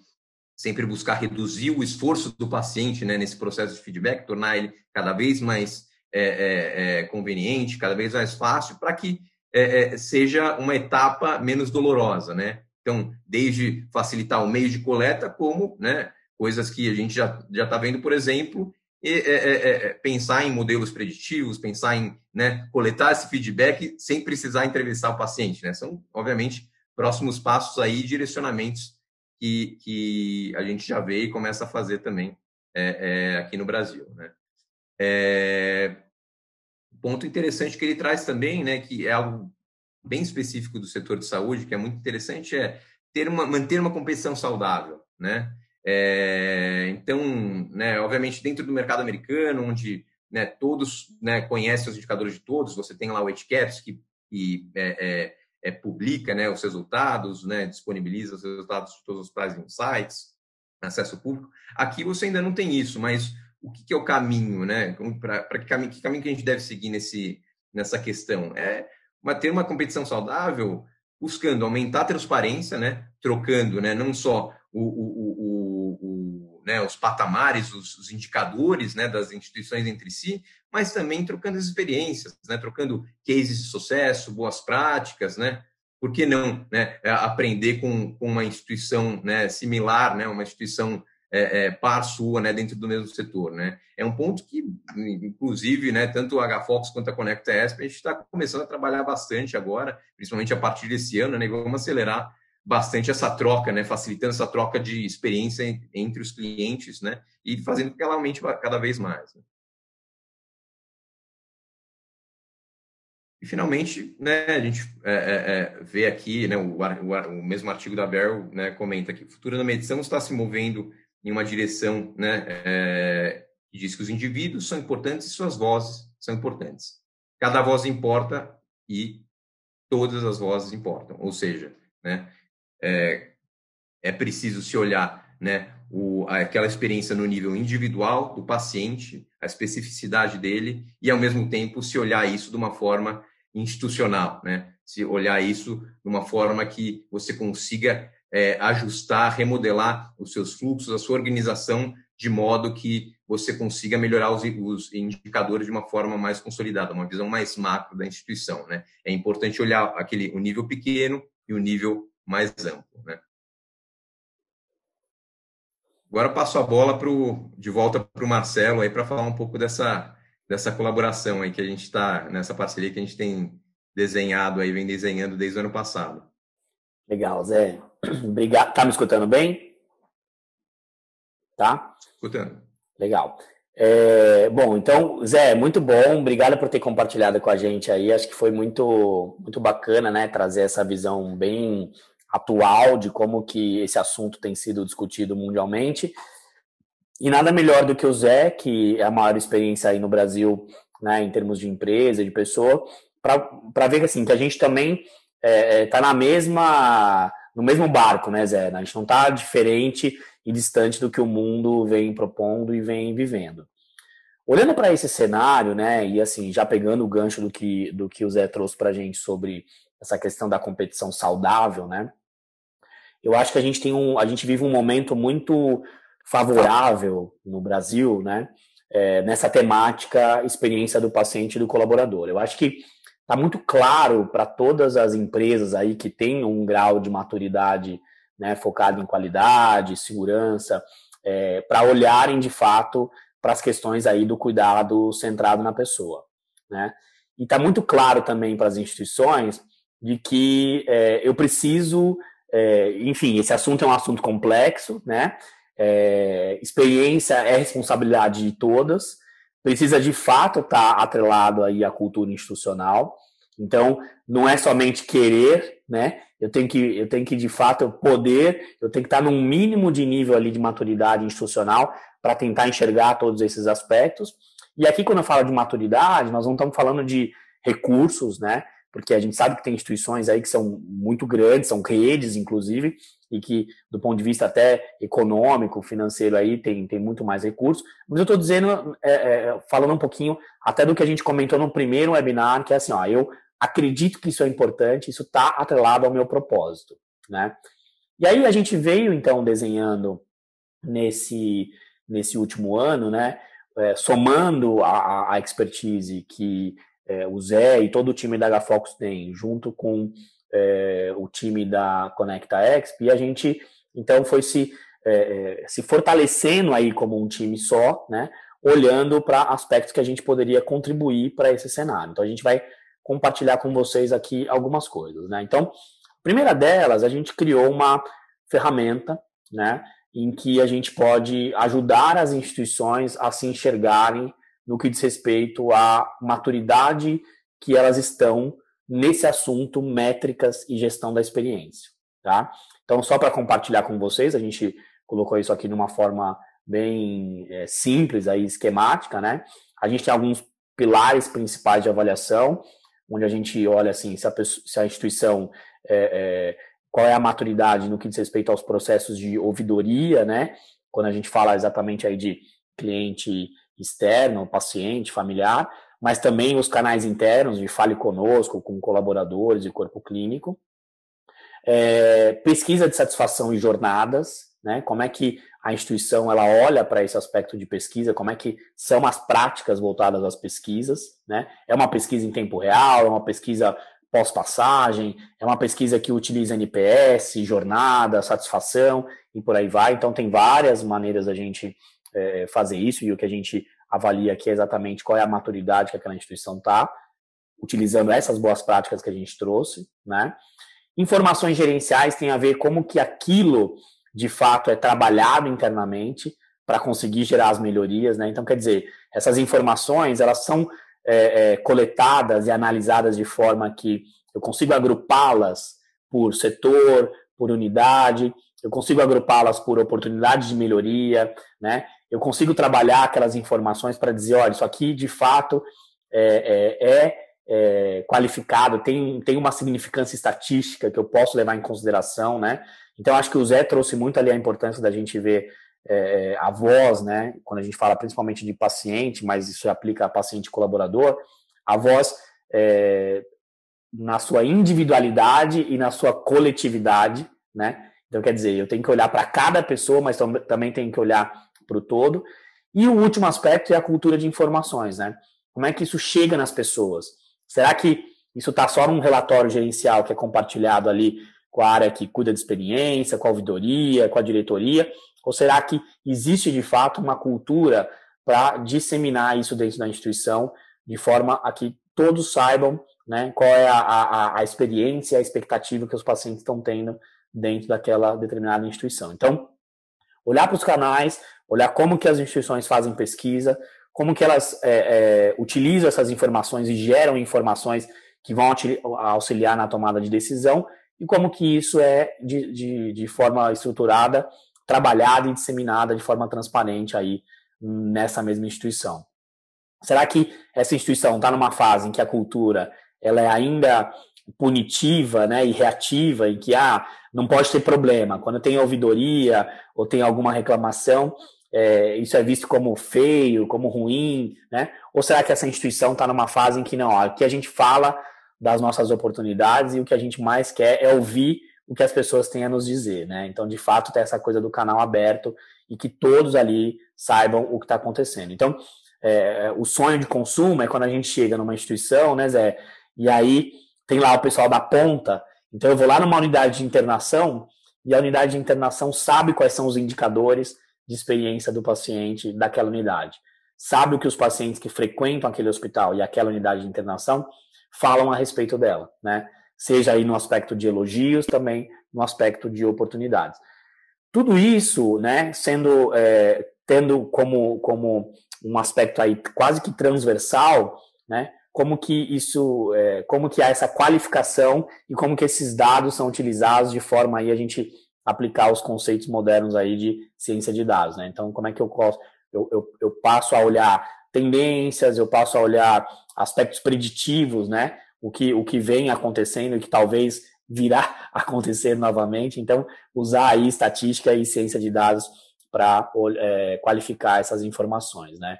sempre buscar reduzir o esforço do paciente né, nesse processo de feedback, tornar ele cada vez mais é, é, é, conveniente, cada vez mais fácil, para que é, é, seja uma etapa menos dolorosa, né? Então, desde facilitar o meio de coleta, como né, coisas que a gente já está vendo, por exemplo, e, é, é, é, pensar em modelos preditivos, pensar em né, coletar esse feedback sem precisar entrevistar o paciente. Né? São, obviamente, próximos passos aí, direcionamentos que, que a gente já vê e começa a fazer também é, é, aqui no Brasil. Né? É, ponto interessante que ele traz também, né, que é algo bem específico do setor de saúde, que é muito interessante, é ter uma, manter uma competição saudável. Né? É, então, né, obviamente, dentro do mercado americano, onde né, todos né, conhecem os indicadores de todos, você tem lá o HCAPS, que, que é, é, é, publica né, os resultados, né, disponibiliza os resultados de todos os em sites, acesso público. Aqui você ainda não tem isso, mas o que, que é o caminho, né? Para que caminho, que caminho que a gente deve seguir nesse, nessa questão? É uma, ter uma competição saudável, buscando aumentar a transparência? Trocando? Não só o, o né, os patamares, os, os, indicadores né, das instituições entre si, mas também trocando as experiências, né, trocando cases de sucesso, boas práticas, né? Por que não né, é, aprender com, com uma instituição né, similar, né, uma instituição é, é, par sua né, dentro do mesmo setor? Né? É um ponto que, inclusive, né, tanto a HFox quanto a Conecta ESP, a gente está começando a trabalhar bastante agora, principalmente a partir desse ano, né, vamos acelerar bastante essa troca, né, facilitando essa troca de experiência entre os clientes, né, e fazendo que ela aumente cada vez mais. Né. E finalmente, né, a gente é, é, é vê aqui, né, o, o, o, mesmo artigo da Beryl, né, comenta que o futuro da medição está se movendo em uma direção, né, é, que diz que os indivíduos são importantes e suas vozes são importantes. Cada voz importa e todas as vozes importam. Ou seja, né, é, é preciso se olhar né, o, aquela experiência no nível individual do paciente, a especificidade dele, e ao mesmo tempo se olhar isso de uma forma institucional, né? se olhar isso de uma forma que você consiga é, ajustar, remodelar os seus fluxos, a sua organização, de modo que você consiga melhorar os, os, indicadores de uma forma mais consolidada, uma visão mais macro da instituição. Né? É importante olhar aquele, o nível pequeno e o nível mais amplo. Né? Agora passo a bola pro, de volta para o Marcelo aí para falar um pouco dessa, dessa colaboração aí que a gente está, nessa parceria que a gente tem desenhado aí, vem desenhando desde o ano passado. Legal, Zé. Obrigado. Tá me escutando bem? Tá? Escutando. Legal. É, bom, então, Zé, muito bom. Obrigado por ter compartilhado com a gente aí. Acho que foi muito, muito bacana, né? Trazer essa visão bem atual de como que esse assunto tem sido discutido mundialmente. E nada melhor do que o Zé, que é a maior experiência aí no Brasil, né, em termos de empresa, de pessoa, para ver assim, que a gente também é, é, tá na mesma no mesmo barco, né, Zé? A gente não está diferente e distante do que o mundo vem propondo e vem vivendo. Olhando para esse cenário, né, e assim, já pegando o gancho do que, do que o Zé trouxe para a gente sobre essa questão da competição saudável, né, eu acho que a gente tem um, a gente vive um momento muito favorável no Brasil, né, é, nessa temática experiência do paciente e do colaborador. Eu acho que está muito claro para todas as empresas aí que têm um grau de maturidade né, focado em qualidade, segurança, é, para olharem de fato para as questões aí do cuidado centrado na pessoa. Né? E está muito claro também para as instituições de que é, eu preciso, é, enfim, esse assunto é um assunto complexo, né? É, experiência é responsabilidade de todas, precisa de fato estar tá atrelado aí à cultura institucional. Então, não é somente querer, né? Eu tenho que, eu tenho que de fato poder, eu tenho que estar num mínimo de nível ali de maturidade institucional para tentar enxergar todos esses aspectos. E aqui, quando eu falo de maturidade, nós não estamos falando de recursos, né? Porque a gente sabe que tem instituições aí que são muito grandes, são redes, inclusive, e que, do ponto de vista até econômico, financeiro, aí tem, tem muito mais recursos. Mas eu estou dizendo, é, é, falando um pouquinho até do que a gente comentou no primeiro webinar, que é assim, ó, eu acredito que isso é importante, isso está atrelado ao meu propósito, né? E aí a gente veio, então, desenhando nesse, nesse último ano, né, é, somando a, a expertise que é, o Zé e todo o time da HFocus tem, junto com é, o time da Conecta Exp, e a gente então foi se, é, é, se fortalecendo aí como um time só, né? Olhando para aspectos que a gente poderia contribuir para esse cenário. Então a gente vai compartilhar com vocês aqui algumas coisas, né? Então, a primeira delas, a gente criou uma ferramenta, né? Em que a gente pode ajudar as instituições a se enxergarem no que diz respeito à maturidade que elas estão nesse assunto métricas e gestão da experiência, tá? Então, só para compartilhar com vocês, a gente colocou isso aqui de uma forma bem é, simples, aí, esquemática, né? A gente tem alguns pilares principais de avaliação, onde a gente olha assim, se a, pessoa, se a instituição é, é, qual é a maturidade no que diz respeito aos processos de ouvidoria, né? Quando a gente fala exatamente aí de cliente externo, paciente, familiar, mas também os canais internos de fale conosco, com colaboradores e corpo clínico. É, pesquisa de satisfação e jornadas, né? Como é que a instituição ela olha para esse aspecto de pesquisa, como é que são as práticas voltadas às pesquisas, né? É uma pesquisa em tempo real, é uma pesquisa pós-passagem, é uma pesquisa que utiliza NPS, jornada, satisfação e por aí vai. Então tem várias maneiras da gente é, fazer isso e o que a gente avalia aqui exatamente qual é a maturidade que aquela instituição está, utilizando essas boas práticas que a gente trouxe, né? Informações gerenciais tem a ver como que aquilo de fato é trabalhado internamente para conseguir gerar as melhorias, né? Então, quer dizer, essas informações elas são é, é, coletadas e analisadas de forma que eu consigo agrupá-las por setor, por unidade, eu consigo agrupá-las por oportunidades de melhoria, né? Eu consigo trabalhar aquelas informações para dizer, olha, isso aqui de fato é, é, é, é, qualificado, tem, tem uma significância estatística que eu posso levar em consideração, né? Então, acho que o Zé trouxe muito ali a importância da gente ver é, a voz, né? Quando a gente fala principalmente de paciente, mas isso aplica a paciente colaborador, a voz é, na sua individualidade e na sua coletividade, né? Então, quer dizer, eu tenho que olhar para cada pessoa, mas também tenho que olhar para o todo. E o último aspecto é a cultura de informações, né? Como é que isso chega nas pessoas? Será que isso está só num relatório gerencial que é compartilhado ali com a área que cuida de experiência, com a ouvidoria, com a diretoria? Ou será que existe de fato uma cultura para disseminar isso dentro da instituição de forma a que todos saibam né, qual é a, a, a experiência a expectativa que os pacientes estão tendo dentro daquela determinada instituição? Então, olhar para os canais, olhar como que as instituições fazem pesquisa, como que elas é, é, utilizam essas informações e geram informações que vão auxiliar na tomada de decisão e como que isso é de, de, de forma estruturada, trabalhada e disseminada de forma transparente aí nessa mesma instituição. Será que essa instituição está numa fase em que a cultura ela é ainda punitiva né, e reativa, em que ah, não pode ter problema. Quando tem ouvidoria ou tem alguma reclamação, é, isso é visto como feio, como ruim, né? Ou será que essa instituição está numa fase em que não, aqui a gente fala das nossas oportunidades e o que a gente mais quer é ouvir o que as pessoas têm a nos dizer, né? Então, de fato, tem essa coisa do canal aberto e que todos ali saibam o que está acontecendo. Então, é, o sonho de consumo é quando a gente chega numa instituição, né, Zé? E aí tem lá o pessoal da ponta. Então, eu vou lá numa unidade de internação e a unidade de internação sabe quais são os indicadores de experiência do paciente daquela unidade. Sabe o que os pacientes que frequentam aquele hospital e aquela unidade de internação falam a respeito dela, né? Seja aí no aspecto de elogios, também no aspecto de oportunidades. Tudo isso, né, sendo é, tendo como, como um aspecto aí quase que transversal, né, como que isso, é, como que há essa qualificação e como que esses dados são utilizados de forma aí a gente aplicar os conceitos modernos aí de ciência de dados, né? Então, como é que eu eu, eu, eu passo a olhar tendências, eu passo a olhar aspectos preditivos, né? O que, o que vem acontecendo e que talvez virá acontecer novamente. Então, usar aí estatística e ciência de dados para é, qualificar essas informações, né?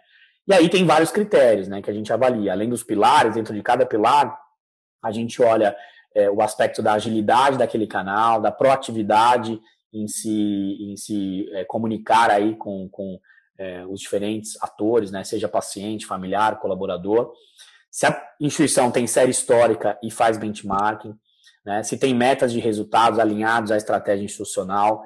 E aí tem vários critérios, né, que a gente avalia. Além dos pilares, dentro de cada pilar, a gente olha é, o aspecto da agilidade daquele canal, da proatividade em se, em se é, comunicar aí com, com é, os diferentes atores, né, seja paciente, familiar, colaborador. Se a instituição tem série histórica e faz benchmarking, né, se tem metas de resultados alinhados à estratégia institucional,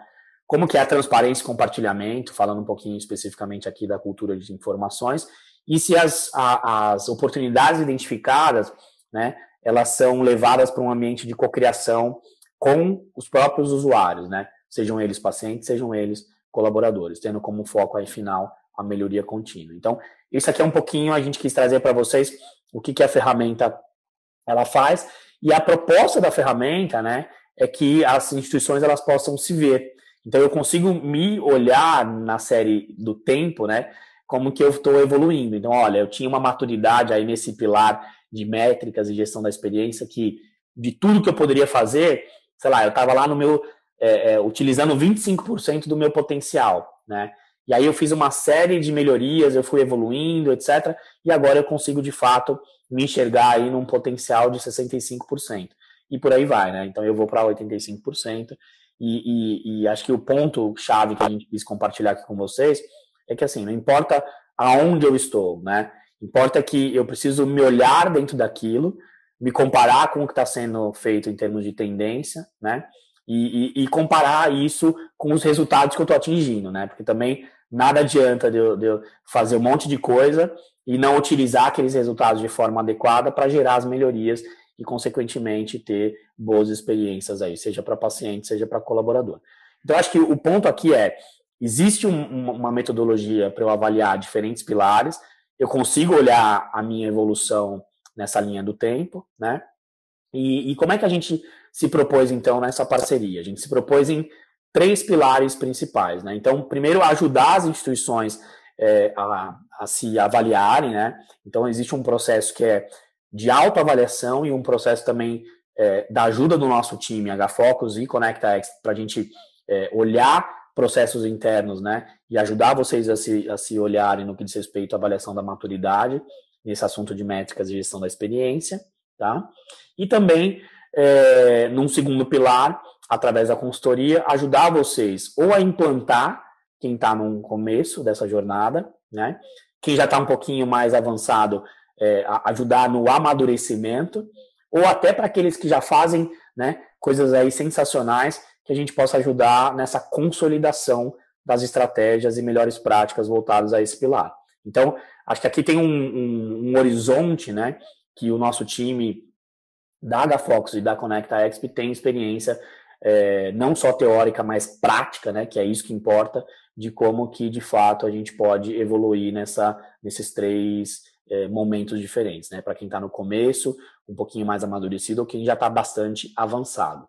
como que é a transparência e compartilhamento, falando um pouquinho especificamente aqui da cultura de informações, e se as, a, as oportunidades identificadas, né, elas são levadas para um ambiente de cocriação com os próprios usuários, né? Sejam eles pacientes, sejam eles colaboradores, tendo como foco aí final a melhoria contínua. Então, isso aqui é um pouquinho a gente quis trazer para vocês o que, que a ferramenta ela faz e a proposta da ferramenta, né, é que as instituições elas possam se ver. Então, eu consigo me olhar na série do tempo, né, como que eu estou evoluindo. Então, olha, eu tinha uma maturidade aí nesse pilar de métricas e gestão da experiência que de tudo que eu poderia fazer, sei lá, eu estava lá no meu é, é, utilizando 25% do meu potencial, né? E aí eu fiz uma série de melhorias, eu fui evoluindo, etc. E agora eu consigo de fato me enxergar aí num potencial de 65%. E por aí vai, né? Então eu vou para 85%. E, e, e acho que o ponto chave que a gente quis compartilhar aqui com vocês é que assim, não importa aonde eu estou, né? Importa que eu preciso me olhar dentro daquilo, me comparar com o que está sendo feito em termos de tendência, né? E, e, e, comparar isso com os resultados que eu estou atingindo, né? Porque também nada adianta de eu, de eu, fazer um monte de coisa e não utilizar aqueles resultados de forma adequada para gerar as melhorias e, consequentemente, ter boas experiências aí, seja para paciente, seja para colaborador. Então, acho que o ponto aqui é: existe um, uma metodologia para eu avaliar diferentes pilares, eu consigo olhar a minha evolução nessa linha do tempo, né? E, e, como é que a gente se propôs, então, nessa parceria? A gente se propôs em três pilares principais, né? Então, primeiro, ajudar as instituições é, a, a, se avaliarem, né? Então, existe um processo que é de autoavaliação e um processo também é, da ajuda do nosso time, HFocus e ConnectX, para a gente é, olhar processos internos, né? E ajudar vocês a se, a se olharem no que diz respeito à avaliação da maturidade, nesse assunto de métricas e gestão da experiência, tá? E também, é, num segundo pilar, através da consultoria, ajudar vocês ou a implantar quem está no começo dessa jornada, né? Quem já está um pouquinho mais avançado, é, ajudar no amadurecimento, ou até para aqueles que já fazem né, coisas aí sensacionais que a gente possa ajudar nessa consolidação das estratégias e melhores práticas voltadas a esse pilar. Então, acho que aqui tem um, um, um horizonte, né, que o nosso time da HFox e da Conecta Exp tem experiência é, não só teórica, mas prática, né, que é isso que importa, de como que de fato a gente pode evoluir nessa, nesses três é, momentos diferentes, né, para quem está no começo, um pouquinho mais amadurecido, ou quem já está bastante avançado.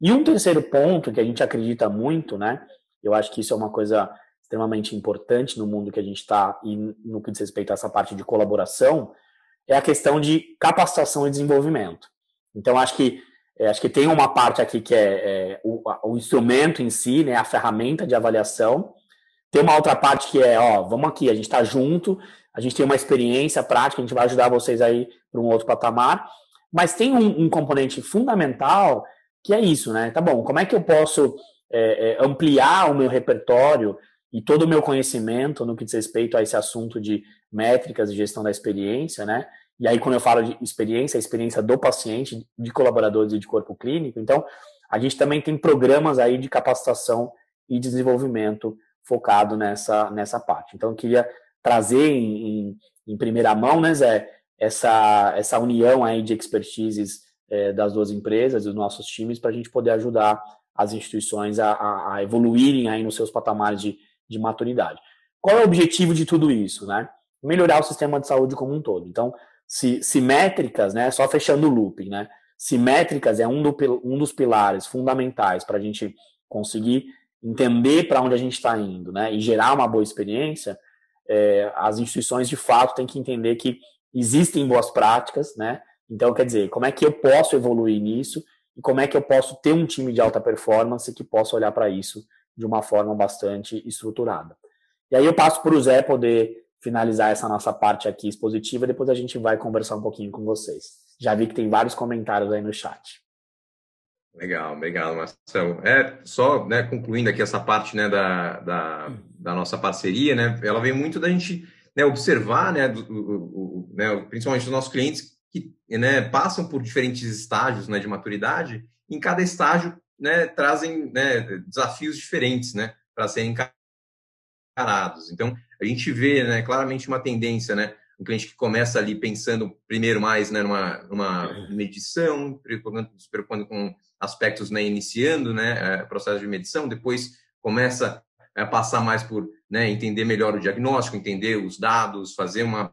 E um terceiro ponto que a gente acredita muito, né? Eu acho que isso é uma coisa extremamente importante no mundo que a gente está e no que diz respeito a essa parte de colaboração, é a questão de capacitação e desenvolvimento. Então, acho que é, acho que tem uma parte aqui que é, é o, o, instrumento em si, né, a ferramenta de avaliação. Tem uma outra parte que é, ó, vamos aqui, a gente está junto, a gente tem uma experiência prática, a gente vai ajudar vocês aí para um outro patamar. Mas tem um, um, componente fundamental que é isso, né? Tá bom, como é que eu posso é, é, ampliar o meu repertório e todo o meu conhecimento no que diz respeito a esse assunto de métricas e gestão da experiência, né? E aí, quando eu falo de experiência, a experiência do paciente, de colaboradores e de corpo clínico. Então, a gente também tem programas aí de capacitação e desenvolvimento focado nessa, nessa parte. Então, eu queria trazer em, em, em primeira mão, né, Zé, essa, essa união aí de expertises é, das duas empresas, dos nossos times, para a gente poder ajudar as instituições a, a, a, evoluírem aí nos seus patamares de, de maturidade. Qual é o objetivo de tudo isso, né? Melhorar o sistema de saúde como um todo. Então, se, se métricas, né, só fechando o looping, né, se métricas é um, do, um dos pilares fundamentais para a gente conseguir entender para onde a gente está indo, né, e gerar uma boa experiência, é, as instituições de fato têm que entender que existem boas práticas, né, então quer dizer, como é que eu posso evoluir nisso e como é que eu posso ter um time de alta performance que possa olhar para isso de uma forma bastante estruturada. E aí eu passo para o Zé poder finalizar essa nossa parte aqui expositiva, depois a gente vai conversar um pouquinho com vocês. Já vi que tem vários comentários aí no chat. Legal, obrigado, Marcelo. É, só né, concluindo aqui essa parte né, da, da, da, nossa parceria, né, ela vem muito da gente né, observar, né, do, o, o, né, principalmente os nossos clientes que né, passam por diferentes estágios né, de maturidade, em cada estágio né, trazem né, desafios diferentes né, para serem encarados. Então, a gente vê né, claramente uma tendência, né? Um cliente que começa ali pensando primeiro mais né, numa, numa medição, se preocupando com aspectos né, iniciando né, processo de medição, depois começa a passar mais por né, entender melhor o diagnóstico, entender os dados, fazer uma,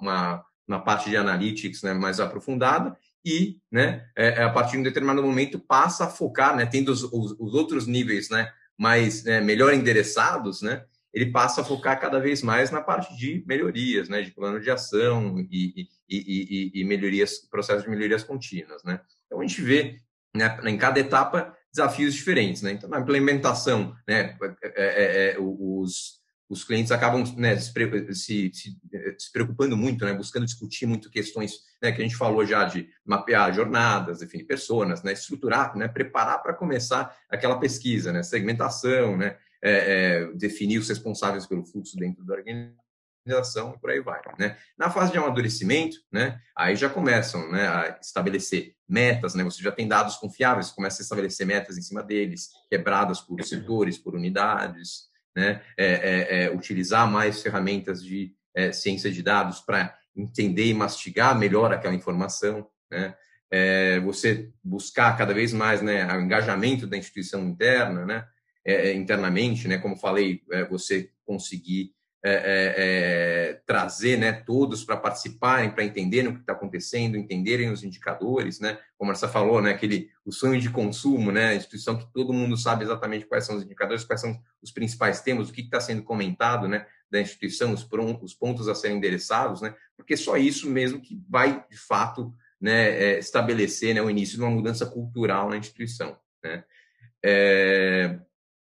uma, uma parte de analytics né, mais aprofundada e, né, é, a partir de um determinado momento, passa a focar, né, tendo os, os, os outros níveis né, mais né, melhor endereçados, né, ele passa a focar cada vez mais na parte de melhorias, né, de plano de ação e, e, e, e melhorias, processo de melhorias contínuas, né. Então a gente vê né, em cada etapa desafios diferentes, né. Então na implementação, né, é, é, é, os os clientes acabam né, se, se, se, preocupando muito, né, buscando discutir muito questões né, que a gente falou já de mapear jornadas, definir pessoas, né, estruturar, né, preparar para começar aquela pesquisa, né, segmentação, né, é, é, definir os responsáveis pelo fluxo dentro da organização e por aí vai. Né? Na fase de amadurecimento, né, aí já começam né, a estabelecer metas, né, você já tem dados confiáveis, começa a estabelecer metas em cima deles, quebradas por setores, por unidades, né, é, é, é utilizar mais ferramentas de é, ciência de dados para entender e mastigar melhor aquela informação, né? É, você buscar cada vez mais né, o engajamento da instituição interna, né? É, é, internamente, né? Como falei, é, você conseguir é, é, é trazer, né? Todos para participarem, para entenderem o que está acontecendo, entenderem os indicadores, né? Como você falou, né? Aquele o sonho de consumo, né? A instituição que todo mundo sabe exatamente quais são os indicadores, quais são os principais temas, o que está sendo comentado, né? Da instituição, os, os pontos a serem endereçados, né? Porque só isso mesmo que vai de fato né, estabelecer né, o início de uma mudança cultural na instituição. Né? É,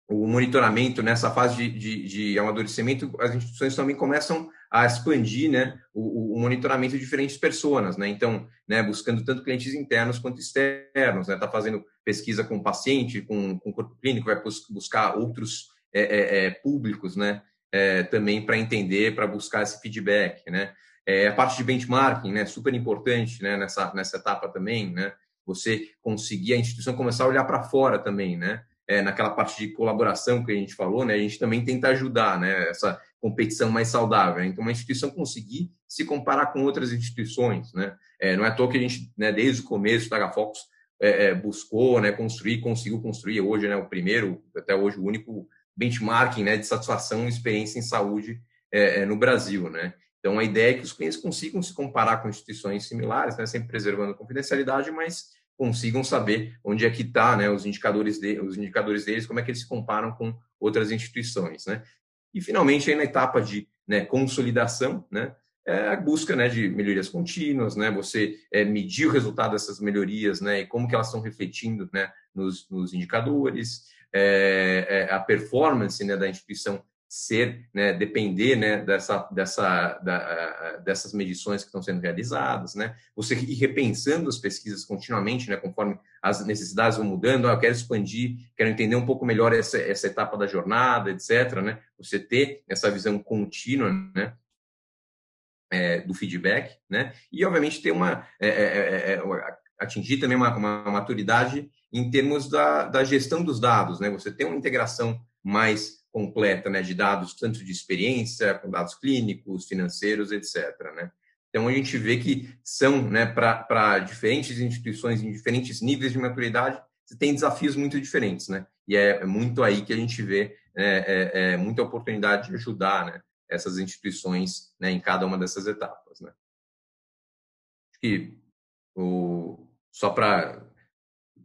o monitoramento nessa fase de, de, de, amadurecimento, as instituições também começam a expandir né, o, o monitoramento de diferentes pessoas, né? Então, né, buscando tanto clientes internos quanto externos, né? Está fazendo pesquisa com paciente, com, com corpo clínico, vai buscar outros é, é, é, públicos, né? É, também para entender, para buscar esse feedback, né? É, a parte de benchmarking, né? Super importante, né? Nessa nessa etapa também, né? Você conseguir a instituição começar a olhar para fora também, né? É, naquela parte de colaboração que a gente falou, né, a gente também tenta ajudar né, essa competição mais saudável. Então, uma instituição conseguir se comparar com outras instituições. Né? É, não é à toa que a gente, né, desde o começo, o Tagafox é, é, buscou né, construir, conseguiu construir hoje né, o primeiro, até hoje o único benchmarking né, de satisfação e experiência em saúde é, é, no Brasil. Né? Então, a ideia é que os clientes consigam se comparar com instituições similares, né, sempre preservando a confidencialidade, mas consigam saber onde é que está né, os, indicadores de, os indicadores deles, como é que eles se comparam com outras instituições. Né? E, finalmente, aí na etapa de né, consolidação, né, é a busca né, de melhorias contínuas, né, você é, medir o resultado dessas melhorias né, e como que elas estão refletindo né, nos, nos indicadores, é, é, a performance né, da instituição ser, né, depender né, dessa, dessa, da, dessas medições que estão sendo realizadas, né? Você ir repensando as pesquisas continuamente, né, conforme as necessidades vão mudando. Ah, eu quero expandir, quero entender um pouco melhor essa, essa etapa da jornada, etc. Né? Você ter essa visão contínua, né? É, do feedback, né? E obviamente ter uma é, é, é, é atingir também uma, uma, maturidade em termos da, da gestão dos dados, né? Você tem uma integração mais completa, né, de dados tanto de experiência, com dados clínicos, financeiros, etc. Né? Então a gente vê que são, né, para diferentes instituições em diferentes níveis de maturidade, você tem desafios muito diferentes, né? E é, é muito aí que a gente vê é, é, é muita oportunidade de ajudar, né, essas instituições, né, em cada uma dessas etapas, né? Acho que o, só para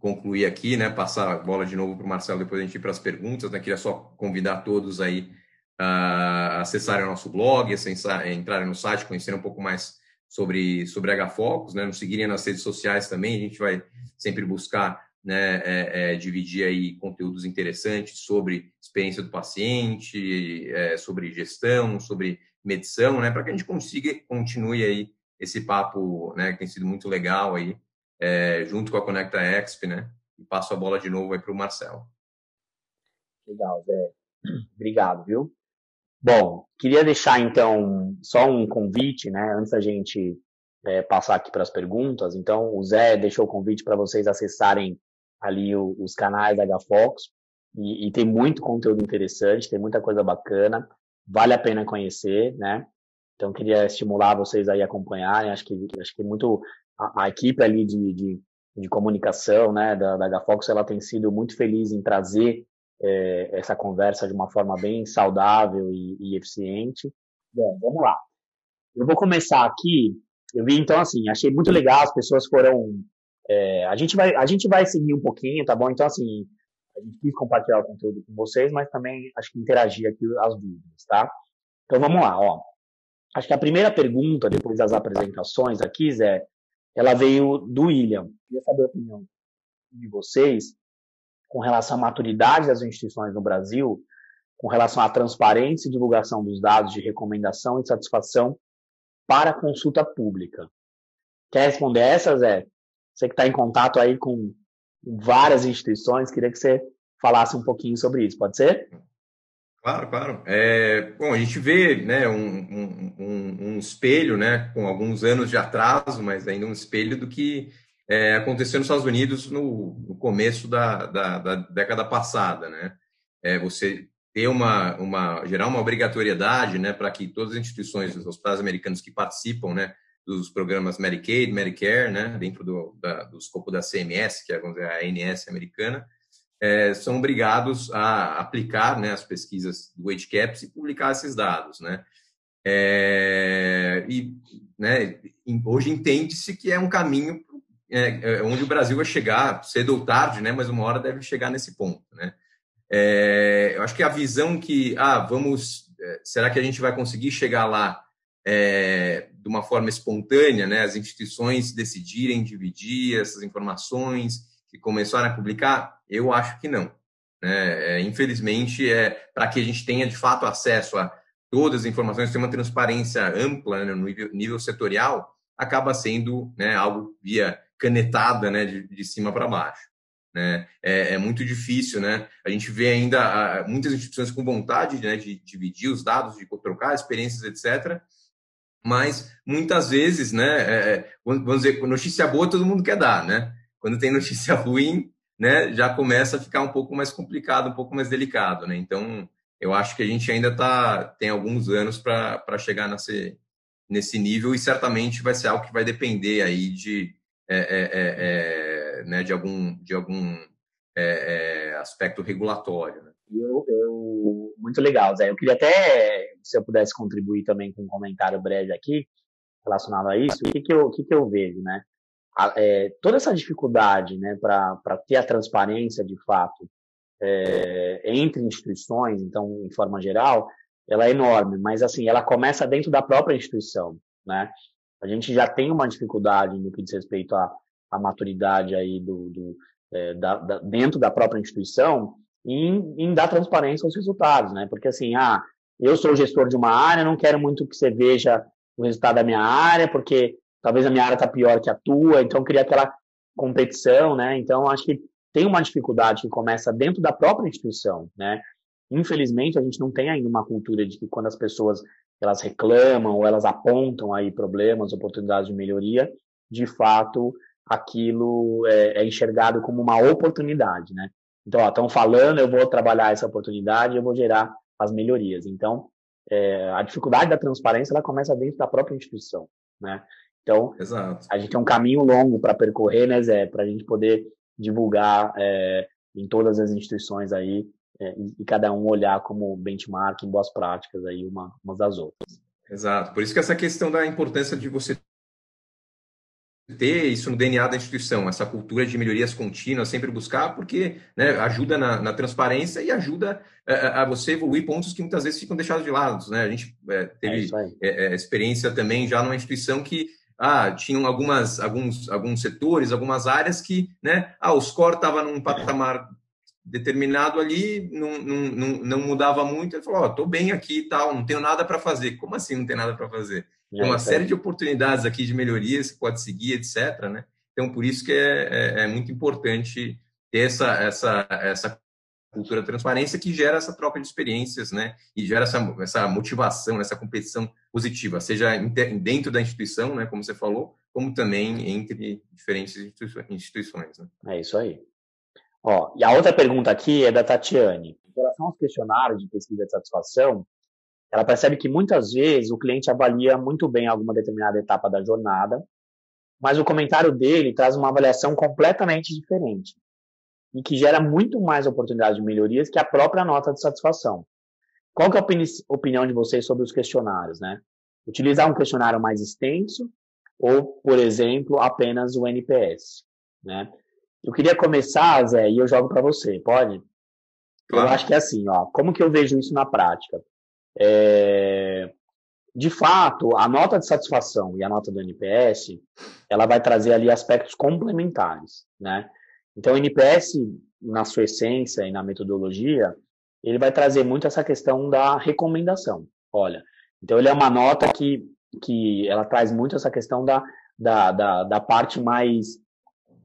concluir aqui, né, passar a bola de novo para o Marcelo, depois a gente ir para as perguntas, né, queria só convidar todos aí a acessarem o nosso blog, acessar, entrarem no site, conhecerem um pouco mais sobre, sobre HFocus, né, nos seguirem nas redes sociais também, a gente vai sempre buscar né, é, é, dividir aí conteúdos interessantes sobre experiência do paciente, é, sobre gestão, sobre medição, né, para que a gente consiga, continue aí esse papo, né, que tem sido muito legal aí, é, junto com a Conecta Exp, né? E passo a bola de novo aí para o Marcelo. Legal, Zé. Obrigado, viu? Bom, queria deixar então só um convite, né? Antes da gente é, passar aqui para as perguntas. Então, o Zé deixou o convite para vocês acessarem ali o, os canais da HFox e, e tem muito conteúdo interessante, tem muita coisa bacana, vale a pena conhecer, né? Então, queria estimular vocês aí a acompanharem. Acho que acho que muito a, a equipe ali de, de, de, comunicação né, da, da HFox, ela tem sido muito feliz em trazer é, essa conversa de uma forma bem saudável e, e eficiente. Bom, vamos lá. Eu vou começar aqui. Eu vi então assim, achei muito legal. As pessoas foram. É, a gente vai, a gente vai seguir um pouquinho, tá bom? Então assim, a gente quis compartilhar o conteúdo com vocês, mas também acho que interagir aqui as dúvidas, tá? Então vamos lá, ó. Acho que a primeira pergunta depois das apresentações aqui, Zé, ela veio do William. Queria saber a opinião de vocês com relação à maturidade das instituições no Brasil, com relação à transparência e divulgação dos dados de recomendação e satisfação para consulta pública. Quer responder essa, Zé? Você que está em contato aí com várias instituições, queria que você falasse um pouquinho sobre isso, pode ser? Claro, claro. É, bom, a gente vê né, um, um, um, espelho, né, com alguns anos de atraso, mas ainda um espelho do que é, aconteceu nos Estados Unidos no, no começo da, da, da, década passada, né? É, você ter uma, uma gerar uma obrigatoriedade, né, para que todas as instituições, os hospitais americanos que participam, né, dos programas Medicaid, Medicare, né, dentro do, da, do escopo da CMS, que é dizer, a ANS americana, é, são obrigados a aplicar né, as pesquisas do WageCaps e publicar esses dados. Né? É, e né, hoje entende-se que é um caminho é, é, onde o Brasil vai chegar, cedo ou tarde, né, mas uma hora deve chegar nesse ponto. Né? É, eu acho que a visão que, ah, vamos, é, será que a gente vai conseguir chegar lá é, de uma forma espontânea, né, as instituições decidirem dividir essas informações que começaram a publicar? Eu acho que não. Né? É, infelizmente, é para que a gente tenha de fato acesso a todas as informações, ter uma transparência ampla né, no nível, nível, setorial, acaba sendo né, algo via canetada né, de, de cima para baixo. Né? É, é, muito difícil, né? A gente vê ainda a, muitas instituições com vontade né, de, dividir os dados, de trocar experiências, etc. Mas muitas vezes, né? É, é vamos dizer, notícia boa todo mundo quer dar, né? Quando tem notícia ruim, né, já começa a ficar um pouco mais complicado, um pouco mais delicado, né? Então, eu acho que a gente ainda tá, tem alguns anos para chegar nesse, nesse nível e certamente vai ser algo que vai depender aí de, é, é, é, é né, de algum, de algum é, é, aspecto regulatório. Né? Eu, eu, muito legal, Zé. Eu queria até, se eu pudesse contribuir também com um comentário breve aqui relacionado a isso, o que, que, eu, o que, que eu vejo, né? É, toda essa dificuldade né, para ter a transparência de fato é, entre instituições, então, em forma geral, ela é enorme, mas assim, ela começa dentro da própria instituição. né? A gente já tem uma dificuldade no que diz respeito à, à maturidade aí do, do é, da, da, dentro da própria instituição em, em dar transparência aos resultados, né? Porque assim, ah, eu sou gestor de uma área, não quero muito que você veja o resultado da minha área, porque talvez a minha área está pior que a tua, então queria aquela competição, né? Então acho que tem uma dificuldade que começa dentro da própria instituição, né? Infelizmente a gente não tem ainda uma cultura de que quando as pessoas elas reclamam ou elas apontam aí problemas, oportunidades de melhoria, de fato aquilo é, é enxergado como uma oportunidade, né? Então, estão falando, eu vou trabalhar essa oportunidade, eu vou gerar as melhorias. Então, é, a dificuldade da transparência ela começa dentro da própria instituição, né? Então, Exato. a gente tem um caminho longo para percorrer, né, Zé, para a gente poder divulgar é, em todas as instituições aí é, e, e, cada um olhar como benchmark em boas práticas aí uma, umas das outras. Exato. Por isso que essa questão da importância de você ter isso no DNA da instituição, essa cultura de melhorias contínuas, sempre buscar, porque né, ajuda na, na, transparência e ajuda a, é, é, a, você evoluir pontos que muitas vezes ficam deixados de lado. Né? A gente é, teve é é, experiência também já numa instituição que ah, tinham algumas, alguns, alguns setores, algumas áreas que né, ah, o score estava num patamar determinado ali, não, não, não, mudava muito. Ele falou: estou oh, bem aqui e tal, não tenho nada para fazer. Como assim não tem nada para fazer? Tem uma série de oportunidades aqui de melhorias que pode seguir, etc. Né? Então, por isso que é, é, é muito importante ter essa, essa, essa cultura de transparência que gera essa troca de experiências, né? E gera essa, essa motivação, essa competição positiva, seja dentro da instituição, né? Como você falou, como também entre diferentes instituições. Né? É isso aí. Ó, e a outra pergunta aqui é da Tatiane. Em relação aos questionários de pesquisa de satisfação, ela percebe que muitas vezes o cliente avalia muito bem alguma determinada etapa da jornada, mas o comentário dele traz uma avaliação completamente diferente e que gera muito mais oportunidades de melhorias que a própria nota de satisfação. Qual que é a opini opinião de vocês sobre os questionários, né? Utilizar um questionário mais extenso ou, por exemplo, apenas o NPS, né? Eu queria começar, Zé, e eu jogo para você, pode? Claro. Eu acho que é assim, ó. Como que eu vejo isso na prática? É, de fato, a nota de satisfação e a nota do NPS, ela vai trazer ali aspectos complementares, né? Então, o NPS, na sua essência e na metodologia, ele vai trazer muito essa questão da recomendação. Olha, então ele é uma nota que, que ela traz muito essa questão da, da, da, da parte mais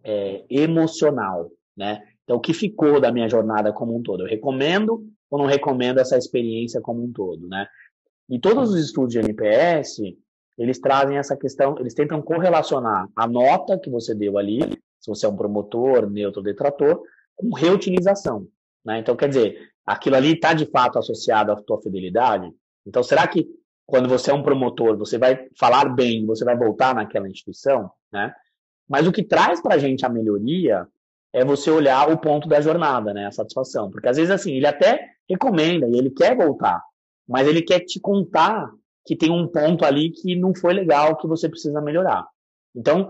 é, emocional, né? Então, o que ficou da minha jornada como um todo? Eu recomendo ou não recomendo essa experiência como um todo, né? E todos os estudos de NPS, eles trazem essa questão, eles tentam correlacionar a nota que você deu ali, se você é um promotor, neutro, detrator, com reutilização, né? Então, quer dizer, aquilo ali está de fato associado à tua fidelidade? Então, será que quando você é um promotor, você vai falar bem, você vai voltar naquela instituição, né? Mas o que traz para a gente a melhoria é você olhar o ponto da jornada, né? A satisfação. Porque às vezes, assim, ele até recomenda e ele quer voltar, mas ele quer te contar que tem um ponto ali que não foi legal, que você precisa melhorar. Então,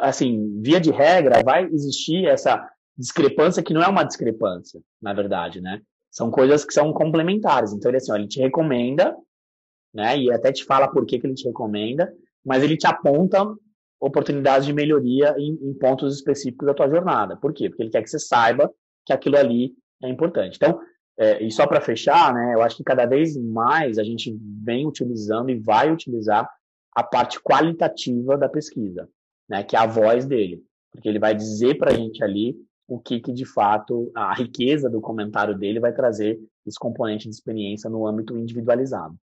assim, via de regra, vai existir essa discrepância que não é uma discrepância, na verdade, né? São coisas que são complementares. Então, ele, assim, ó, ele te recomenda, né? E até te fala por que, que ele te recomenda, mas ele te aponta oportunidades de melhoria em, em pontos específicos da tua jornada. Por quê? Porque ele quer que você saiba que aquilo ali é importante. Então, é, e só para fechar, né, eu acho que cada vez mais a gente vem utilizando e vai utilizar a parte qualitativa da pesquisa, né, que é a voz dele, porque ele vai dizer para a gente ali o que, que de fato a riqueza do comentário dele vai trazer esse componente de experiência no âmbito individualizado. O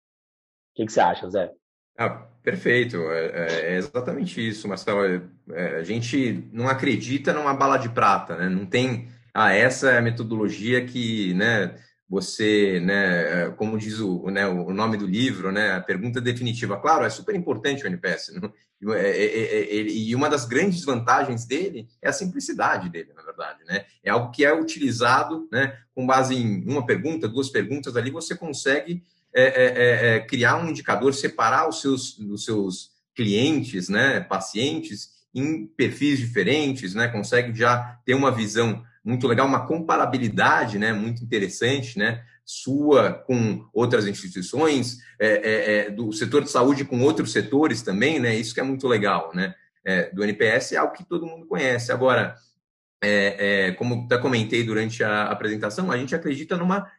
que, que você acha, Zé? Ah, perfeito, é, é, é exatamente isso, Marcelo. É, é, a gente não acredita numa bala de prata, né? Não tem, ah, essa é a metodologia que, né, você, né, é, como diz o, né, o nome do livro, né, a pergunta definitiva. Claro, é super importante o NPS, não? e uma das grandes vantagens dele é a simplicidade dele, na verdade, né? É algo que é utilizado, né, com base em uma pergunta, duas perguntas ali, você consegue é, é, é, é, criar um indicador, separar os seus, os seus clientes, né, pacientes, em perfis diferentes, né, consegue já ter uma visão muito legal, uma comparabilidade, né, muito interessante, né, sua com outras instituições, é, é, é, do setor de saúde com outros setores também, né? Isso que é muito legal, né? É, do NPS é algo que todo mundo conhece. Agora, é, é, como até comentei durante a apresentação, a gente acredita numa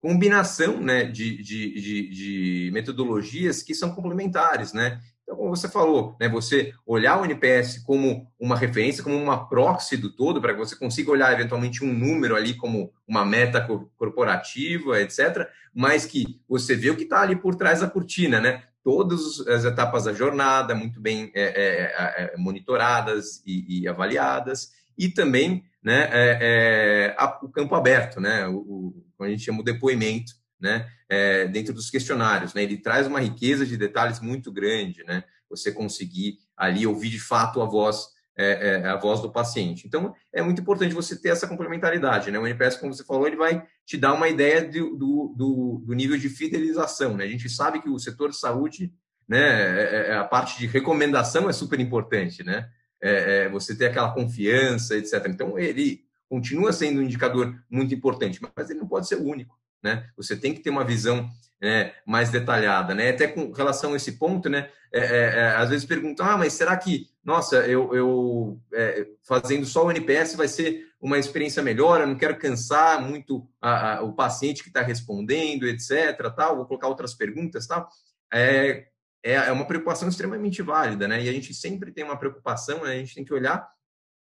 combinação né, de, de, de, de metodologias que são complementares, né? Então, como você falou, né, você olhar o NPS como uma referência, como uma proxy do todo, para que você consiga olhar eventualmente um número ali como uma meta corporativa, etc., mas que você vê o que está ali por trás da cortina, né? Todas as etapas da jornada muito bem é, é, é, monitoradas e, e, avaliadas, e também né, é, é, a, o campo aberto, né? O, o, a gente chama o depoimento, né, é, dentro dos questionários. Né? Ele traz uma riqueza de detalhes muito grande, né? Você conseguir ali ouvir de fato a voz é, é, a voz do paciente. Então, é muito importante você ter essa complementaridade. Né? O NPS, como você falou, ele vai te dar uma ideia do, do, do nível de fidelização. Né? A gente sabe que o setor de saúde, né, é, é, a parte de recomendação é super importante. Né? É, você ter aquela confiança, etc. Então, ele continua sendo um indicador muito importante, mas ele não pode ser o único né? Você tem que ter uma visão é, mais detalhada, né? Até com relação a esse ponto, né? É, é, é às vezes perguntam, ah, mas será que, nossa, eu, eu é, fazendo só o NPS vai ser uma experiência melhor? Eu não quero cansar muito a, a, o paciente que está respondendo, etc. Tal. Vou colocar outras perguntas, tal. É, é uma preocupação extremamente válida, né? E a gente sempre tem uma preocupação, né? a gente tem que olhar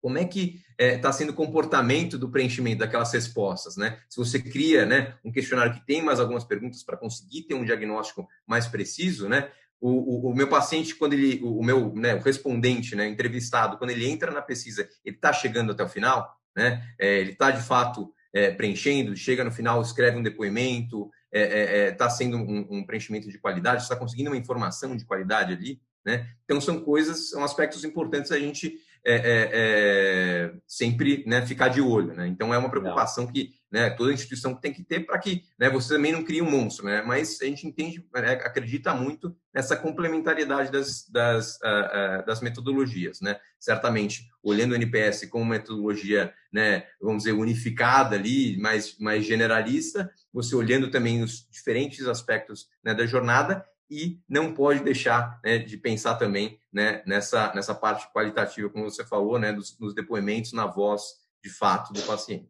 como é que está é, tá sendo o comportamento do preenchimento daquelas respostas, né? Se você cria, né, um questionário que tem mais algumas perguntas para conseguir ter um diagnóstico mais preciso, né? O, o, o meu paciente, quando ele, o, o meu, né, o respondente, né, entrevistado, quando ele entra na pesquisa, ele está chegando até o final, né? É, ele está de fato é, preenchendo, chega no final, escreve um depoimento, está é, é, é, sendo um, um, preenchimento de qualidade, está conseguindo uma informação de qualidade ali, né? Então são coisas, são aspectos importantes a gente é, é, é, sempre né, ficar de olho. Né? Então, é uma preocupação que né, toda instituição tem que ter para que né, você também não crie um monstro. Né? Mas a gente entende, né, acredita muito nessa complementariedade das, das, uh, uh, das metodologias. Né? Certamente, olhando o NPS como metodologia, né, vamos dizer, unificada ali, mais, mais generalista, você olhando também os diferentes aspectos né, da jornada e não pode deixar né, de pensar também né, nessa, nessa parte qualitativa, como você falou, né, dos, dos depoimentos na voz de fato do paciente.